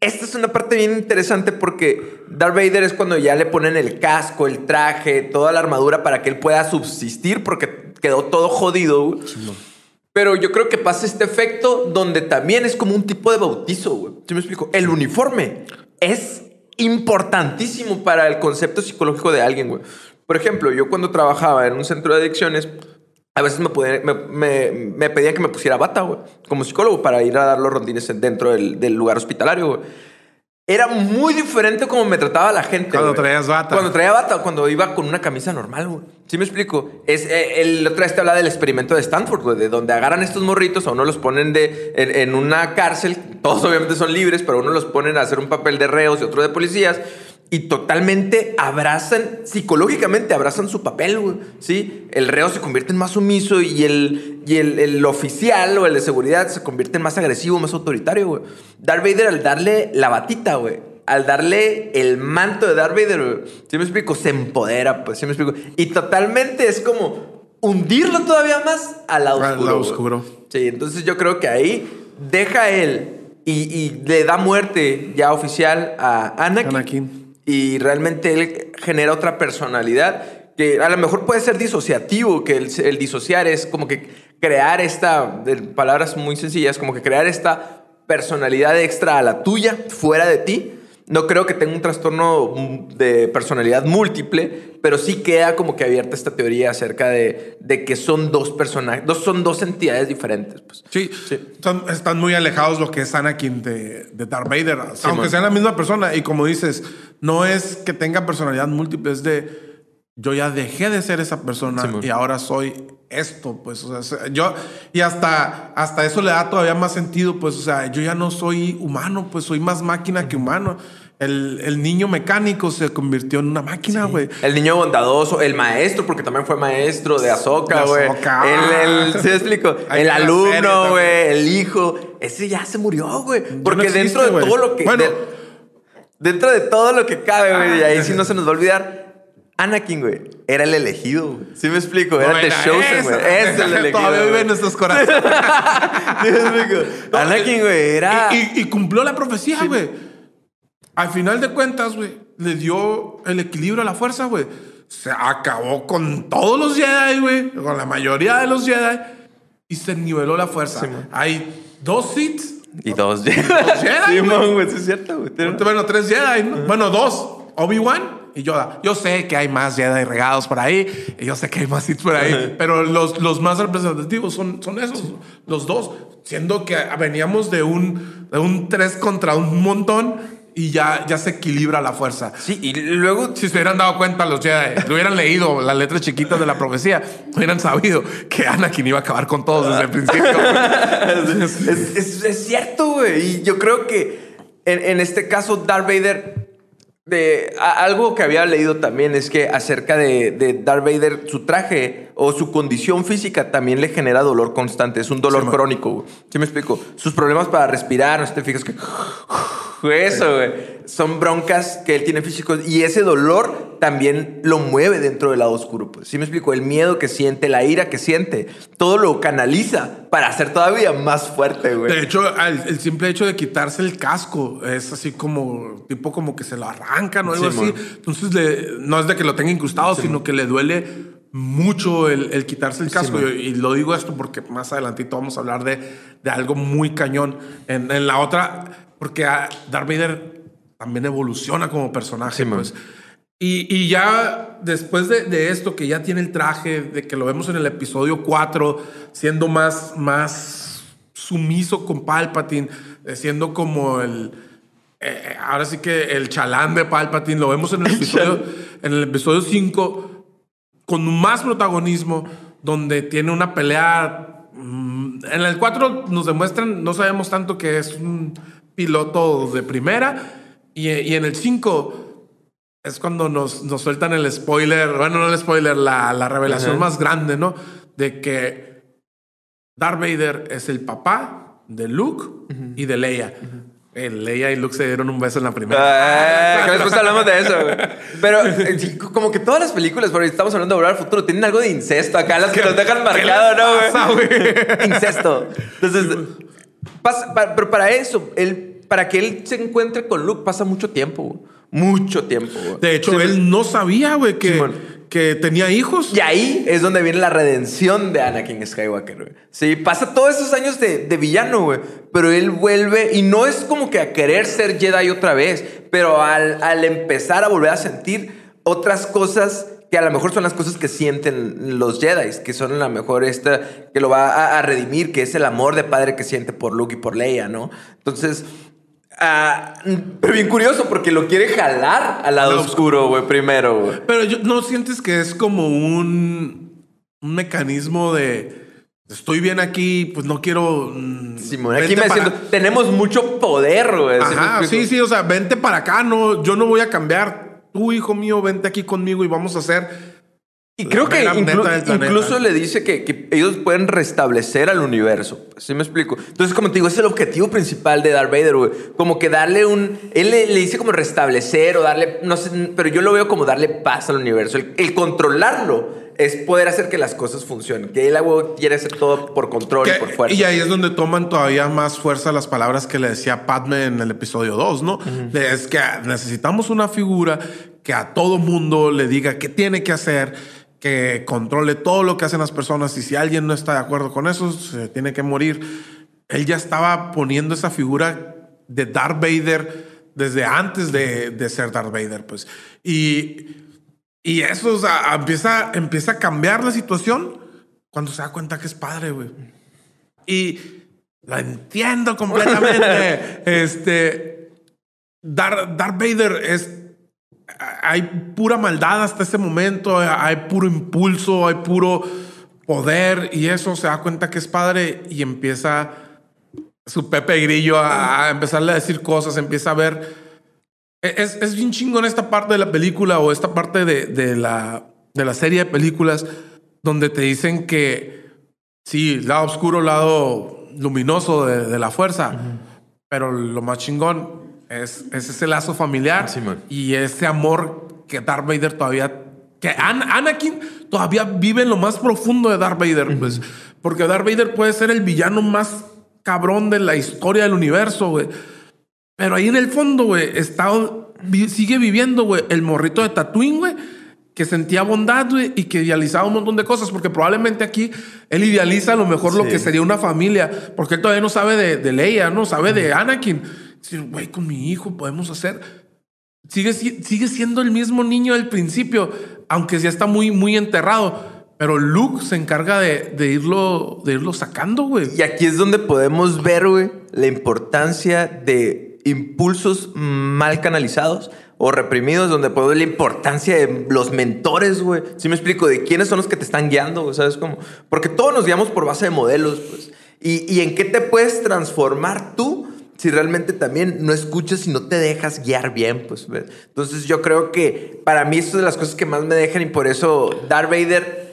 Esta es una parte bien interesante porque Darth Vader es cuando ya le ponen el casco, el traje, toda la armadura para que él pueda subsistir porque quedó todo jodido. güey. Pero yo creo que pasa este efecto donde también es como un tipo de bautizo, güey. ¿Sí me explico? El uniforme es importantísimo para el concepto psicológico de alguien, güey. Por ejemplo, yo cuando trabajaba en un centro de adicciones, a veces me, pedían que me pusiera bata, güey, como psicólogo para ir a dar los rondines dentro del, lugar hospitalario. Era muy diferente como me trataba la gente. Cuando güey. traías bata. Cuando traía bata, cuando iba con una camisa normal, güey. ¿Sí me explico? Es, eh, el otra vez te habla del experimento de Stanford, güey, de donde agarran estos morritos, a uno los ponen de, en, en una cárcel, todos obviamente son libres, pero uno los ponen a hacer un papel de reos y otro de policías, y totalmente abrazan, psicológicamente abrazan su papel, güey. ¿Sí? El reo se convierte en más sumiso y el, y el, el oficial o el de seguridad se convierte en más agresivo, más autoritario, güey. Darth Vader al darle la batita, güey al darle el manto de Darth Vader, güey, ¿sí me explico? Se empodera, pues, ¿sí me explico? Y totalmente es como hundirlo todavía más al lado Al oscuro. lado güey. oscuro. Sí, entonces yo creo que ahí deja él y, y le da muerte ya oficial a Anakin. Anakin. Y realmente él genera otra personalidad que a lo mejor puede ser disociativo, que el, el disociar es como que crear esta, de palabras muy sencillas, como que crear esta personalidad extra a la tuya, fuera de ti. No creo que tenga un trastorno de personalidad múltiple, pero sí queda como que abierta esta teoría acerca de, de que son dos personajes, dos, son dos entidades diferentes. Pues. Sí, Son- están muy alejados lo que es Anakin de, de Darth Vader, aunque sean la misma persona. Y como dices, no es que tenga personalidad múltiple, es de yo ya dejé de ser esa persona y ahora soy esto, pues, o sea, yo, y hasta, hasta eso le da todavía más sentido, pues, o sea, yo ya no soy humano, pues soy más máquina que humano. El, el niño mecánico se convirtió en una máquina, güey. El niño bondadoso, el maestro, porque también fue maestro de Ahsoka, De güey. El, el, *laughs* ¿sí me explico? El alumno, güey, el hijo. Ese ya se murió, güey. Porque existe, dentro de todo lo que... Bueno. de- dentro de todo lo que cabe, güey, y ahí sí no se nos va a olvidar. Anakin, güey, era el elegido, güey. ¿Sí me explico? Era No, The era Chosen, esa. güey. Es el elegido. Todavía vive en nuestros *laughs* corazones. ¿Sí me explico? Anakin, güey, era... Y, y- y cumplió la profecía, güey. Al final de cuentas, güey, le dio el equilibrio a la fuerza, güey. Se acabó con todos los Jedi, güey. Con la mayoría de los Jedi. Y se niveló la fuerza. Hay dos Sith. Y dos Jedi. Jedi, *laughs* Simón, güey, sí es cierto, güey. Bueno, tres Jedi, ¿no? Bueno, dos. Obi-Wan y Yoda. Yo sé que hay más Jedi regados por ahí. Y yo sé que hay más Sith por ahí. pero los, los más representativos son, son esos. Los dos. Siendo que veníamos de un, de un tres contra un montón. Y ya, ya se equilibra la fuerza. Sí, y luego Si se hubieran dado cuenta los Jedi, lo hubieran leído las letras chiquitas de la profecía, hubieran sabido que Anakin iba a acabar con todos desde el principio. es, es- es cierto, güey. Y yo creo que en, en este caso, Darth Vader, de, a- algo que había leído también es que acerca de, de Darth Vader, su traje o su condición física también le genera dolor constante. Es un dolor Sí, crónico. ¿Sí me explico? Sus problemas para respirar, no si te fijas que... Eso, güey. Son broncas que él tiene físicos y ese dolor también lo mueve dentro del lado oscuro. Pues. ¿Sí me explico? El miedo que siente, la ira que siente, todo lo canaliza para ser todavía más fuerte, güey. De hecho, el simple hecho de quitarse el casco es así como, tipo como que se lo arrancan o algo Sí, así. man. Entonces, le- no es de que lo tenga incrustado, sino que le duele mucho el, el quitarse el casco. man. y, y lo digo esto porque más adelantito vamos a hablar de, de algo muy cañón. En, en la otra, porque ah, Darth Vader también evoluciona como personaje, Sí, pues. Y, y ya después de, de esto, que ya tiene el traje, de que lo vemos en el episodio 4, siendo más, más sumiso con Palpatine, eh, siendo como el. eh, ahora sí que el chalán de Palpatine, lo vemos en el episodio, en el episodio 5, con más protagonismo, donde tiene una pelea. mm, En el 4 nos demuestran, no sabemos tanto que es un piloto de primera, y, y en el 5 es cuando nos, nos sueltan el spoiler, bueno, no el spoiler, la, la revelación Ajá. más grande, ¿no? De que Darth Vader es el papá de Luke y de Leia. Eh, Leia y Luke se dieron un beso en la primera. Ah, que después hablamos de eso. *laughs* Pero eh, como que todas las películas, porque estamos hablando de volver al futuro, tienen algo de incesto acá, las que nos dejan marcado, ¿no, pasa? Incesto. Entonces, pasa- pa- pero para eso, él, para que él se encuentre con Luke, pasa mucho tiempo, güey. Mucho tiempo, güey. De hecho, Sí, él no sabía, güey, que, que tenía hijos. Y ahí es donde viene la redención de Anakin Skywalker, güey. Sí, pasa todos esos años de, de villano, güey. Pero él vuelve y no es como que a querer ser Jedi otra vez, pero al, al empezar a volver a sentir otras cosas que a lo mejor son las cosas que sienten los Jedi, que son a lo mejor esta que lo va a, a redimir, que es el amor de padre que siente por Luke y por Leia, ¿no? Entonces, ah, pero bien curioso porque lo quiere jalar al lado No. oscuro, güey, primero, güey. Pero yo- ¿no sientes que es como un, un mecanismo de estoy bien aquí, pues no quiero. mm, Simón, aquí me para- siento, tenemos mucho poder, güey. ¿sí me Ajá, sí, sí, o sea, vente para acá, no, yo no voy a cambiar. Tú, hijo mío, vente aquí conmigo y vamos a hacer. Y creo que inclu- incluso le dice que, que ellos pueden restablecer al universo. ¿Sí me explico? Entonces, como te digo, es el objetivo principal de Darth Vader, güey. Como que darle un... Él le, le dice como restablecer o darle... No sé, pero yo lo veo como darle paz al universo. El, el controlarlo es poder hacer que las cosas funcionen. Que él, güey, quiere hacer todo por control y Que- por fuerza. y ahí es donde toman todavía más fuerza las palabras que le decía Padme en el episodio 2, ¿no? De, es que necesitamos una figura que a todo mundo le diga qué tiene que hacer, que controle todo lo que hacen las personas y si alguien no está de acuerdo con eso, se tiene que morir. Él ya estaba poniendo esa figura de Darth Vader desde antes de, de ser Darth Vader, pues. Y, y eso, o sea, empieza, empieza a cambiar la situación cuando se da cuenta que es padre, güey. Y lo entiendo completamente. *laughs* este, Darth, Darth Vader es hay pura maldad hasta ese momento, hay puro impulso, hay puro poder y eso se da cuenta que es padre y empieza su Pepe Grillo a, empezarle a decir cosas, empieza a ver. Es, es bien en esta parte de la película o esta parte de, de, la, de la serie de películas donde te dicen que sí, lado oscuro, lado luminoso de, la fuerza, pero lo más chingón es, ese lazo familiar y ese amor que Darth Vader todavía. Que Anakin todavía vive en lo más profundo de Darth Vader, pues. Porque Darth Vader puede ser el villano más cabrón de la historia del universo, güey. Pero ahí en el fondo, güey, está, sigue viviendo, güey, el morrito de Tatooine, güey, que sentía bondad, güey, y que idealizaba un montón de cosas, porque probablemente aquí él idealiza a lo mejor lo que sería una familia, porque él todavía no sabe de, de Leia, no sabe de Anakin decir, güey, con mi hijo podemos hacer. Sigue, sigue siendo el mismo niño del principio, aunque ya está muy, muy enterrado. Pero Luke se encarga de, de, irlo, de irlo sacando, güey. Y aquí es donde podemos ver, güey, la importancia de impulsos mal canalizados o reprimidos, donde podemos ver la importancia de los mentores, güey. Si me explico, de quiénes son los que te están guiando, ¿sabes cómo? Porque todos nos guiamos por base de modelos, pues. Y, y en qué te puedes transformar tú si realmente también no escuchas y no te dejas guiar bien, pues. Entonces yo creo que para mí esto es de las cosas que más me dejan y por eso Darth Vader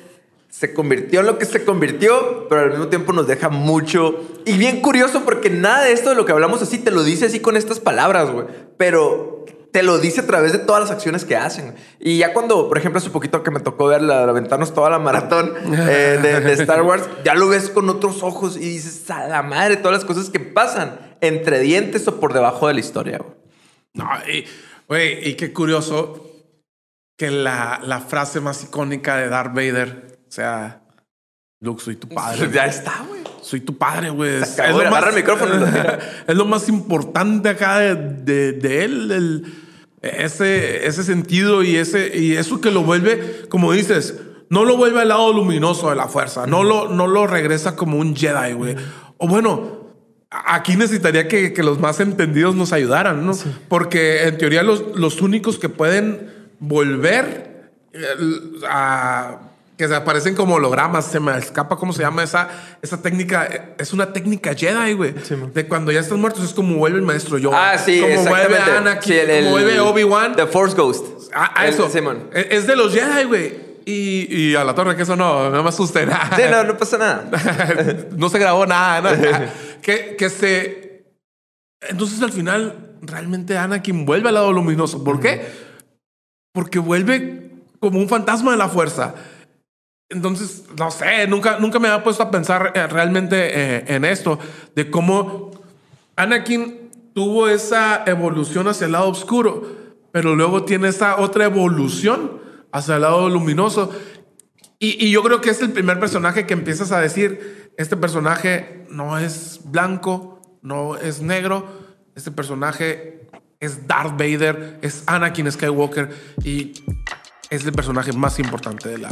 se convirtió en lo que se convirtió, pero al mismo tiempo nos deja mucho. Y bien curioso porque nada de esto de lo que hablamos así te lo dice así con estas palabras, güey. Pero te lo dice a través de todas las acciones que hacen. Y ya cuando, por ejemplo, hace poquito que me tocó ver la, aventarnos toda la maratón *laughs* eh, de, de, Star Wars, ya lo ves con otros ojos y dices, a la madre, todas las cosas que pasan entre dientes o por debajo de la historia, güey. No, y, güey, y qué curioso que la, la, frase más icónica de Darth Vader sea, Luke, soy tu padre. *laughs* Ya está, güey. Soy tu padre, güey. Es, lo más, el micrófono. *laughs* es lo más importante acá de, de, de él, el, ese, ese sentido y, ese, y eso que lo vuelve, como dices, no lo vuelve al lado luminoso de la fuerza, no, lo, no lo regresa como un Jedi, güey. O bueno, Aquí necesitaría que, los más entendidos nos ayudaran, ¿no? Porque en teoría los, los únicos que pueden volver eh, a que se aparecen como hologramas, se me escapa cómo se llama esa, esa técnica, es una técnica Jedi, güey. de cuando ya estás muerto es como vuelve el maestro Yoda. Ah, sí, Como vuelve Anakin, como vuelve Obi-Wan. The Force Ghost. Ah, eso. E, es de los Jedi, güey. Y, y, a la torre, que eso no, no me asuste. Sí, no, no pasa nada. *laughs* no se grabó nada, nada. *laughs* que, que se. Entonces al final, realmente Anakin vuelve al lado luminoso. ¿Por qué? Porque vuelve como un fantasma de la fuerza. Entonces, no sé, nunca, nunca me había puesto a pensar eh, realmente eh, en esto, de cómo Anakin tuvo esa evolución hacia el lado oscuro, pero luego tiene esa otra evolución hacia el lado luminoso. Y, y yo creo que es el primer personaje que empiezas a decir, este personaje no es blanco, no es negro, este personaje es Darth Vader, es Anakin Skywalker y es el personaje más importante de la...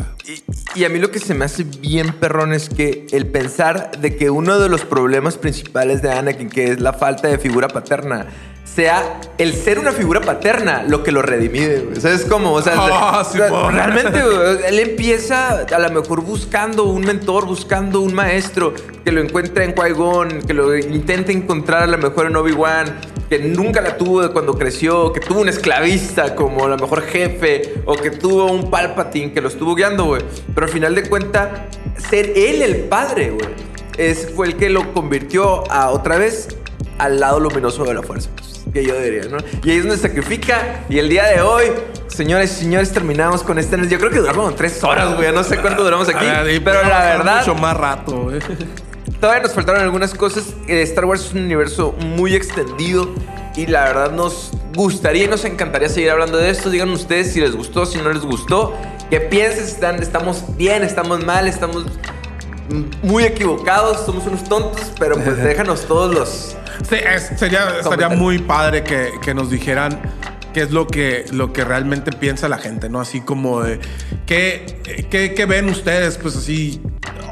Y, a mí lo que se me hace bien perrón es que el pensar de que uno de los problemas principales de Anakin, que es la falta de figura paterna, sea el ser una figura paterna lo que lo redimide, ¿Sabes cómo? O sea, ah, *laughs* realmente él empieza a lo mejor buscando un mentor, buscando un maestro que lo encuentre en Qui-Gon, que lo intente encontrar a lo mejor en Obi-Wan, que nunca la tuvo de cuando creció, que tuvo un esclavista como a lo mejor jefe, o que tuvo un Palpatine que lo estuvo guiando, güey. Pero al final de cuentas, ser él el padre, güey, es, fue el que lo convirtió a otra vez al lado luminoso de la fuerza que yo diría, ¿no? Y ahí es donde sacrifica. Y el día de hoy, señores y señores, terminamos con este. Yo creo que duramos tres horas, güey. No sé cuánto duramos aquí. pero la verdad. Mucho más rato, güey. *laughs* Todavía nos faltaron algunas cosas. Eh, Star Wars es un universo muy extendido. Y la verdad nos gustaría y nos encantaría seguir hablando de esto. Digan ustedes si les gustó, si no les gustó. ¿Qué piensan? ¿Están, ¿Estamos bien? ¿Estamos mal? ¿Estamos muy equivocados, somos unos tontos, pero pues *laughs* déjanos todos los... Sí, es- sería, estaría muy padre que, que nos dijeran qué es lo que, lo que realmente piensa la gente, ¿no? Así como de qué, qué, qué ven ustedes, pues así.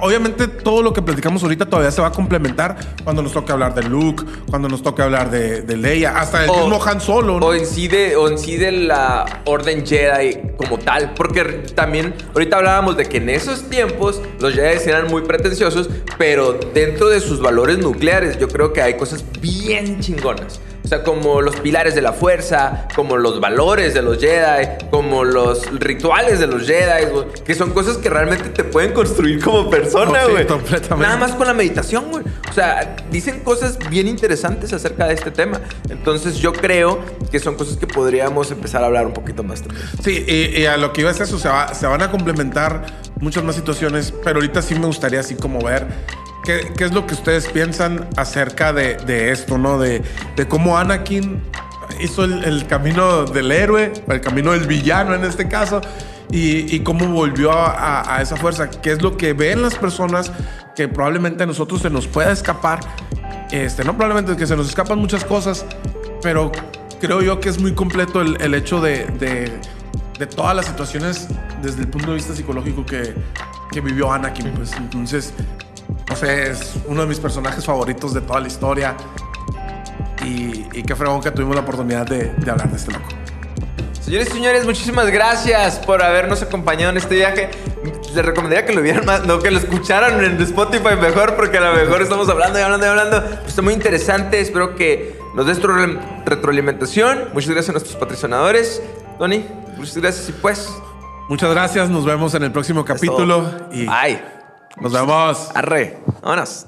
Obviamente todo lo que platicamos ahorita todavía se va a complementar cuando nos toque hablar de Luke, cuando nos toque hablar de, de Leia, hasta el O- mismo Han Solo, ¿no? O en, sí de, o en sí de la Orden Jedi como tal. Porque también, ahorita hablábamos de que en esos tiempos los Jedi eran muy pretenciosos, pero dentro de sus valores nucleares yo creo que hay cosas bien chingonas. O sea, como los pilares de la fuerza, como los valores de los Jedi, como los rituales de los Jedi, que son cosas que realmente te pueden construir como persona, Sí, güey. completamente. Nada más con la meditación, güey. O sea, dicen cosas bien interesantes acerca de este tema. Entonces yo creo que son cosas que podríamos empezar a hablar un poquito más también. Sí, y, y a lo que iba es eso, se, va- se van a complementar muchas más situaciones, pero ahorita sí me gustaría así como ver qué, qué es lo que ustedes piensan acerca de, de esto, ¿no? De, de cómo Anakin hizo el, el camino del héroe, el camino del villano en este caso, y, cómo volvió a, esa fuerza, qué es lo que ven las personas que probablemente a nosotros se nos pueda escapar, este, no probablemente que se nos escapan muchas cosas, pero creo yo que es muy completo el, hecho de, de- todas las situaciones desde el punto de vista psicológico que, que vivió Anakin. Pues entonces, no sé, es uno de mis personajes favoritos de toda la historia. Y, qué fregón que tuvimos la oportunidad de hablar de este loco. Señores y señores, muchísimas gracias por habernos acompañado en este viaje. Les recomendaría que lo vieran más, no que lo escucharan en Spotify mejor, porque a lo mejor estamos hablando y hablando y hablando. Está muy interesante. Espero que nos des retroalimentación. Muchas gracias a nuestros patrocinadores. Tony, muchas gracias y pues. Muchas gracias, nos vemos en el próximo capítulo. Y Ay, nos vemos. arre. Vámonos.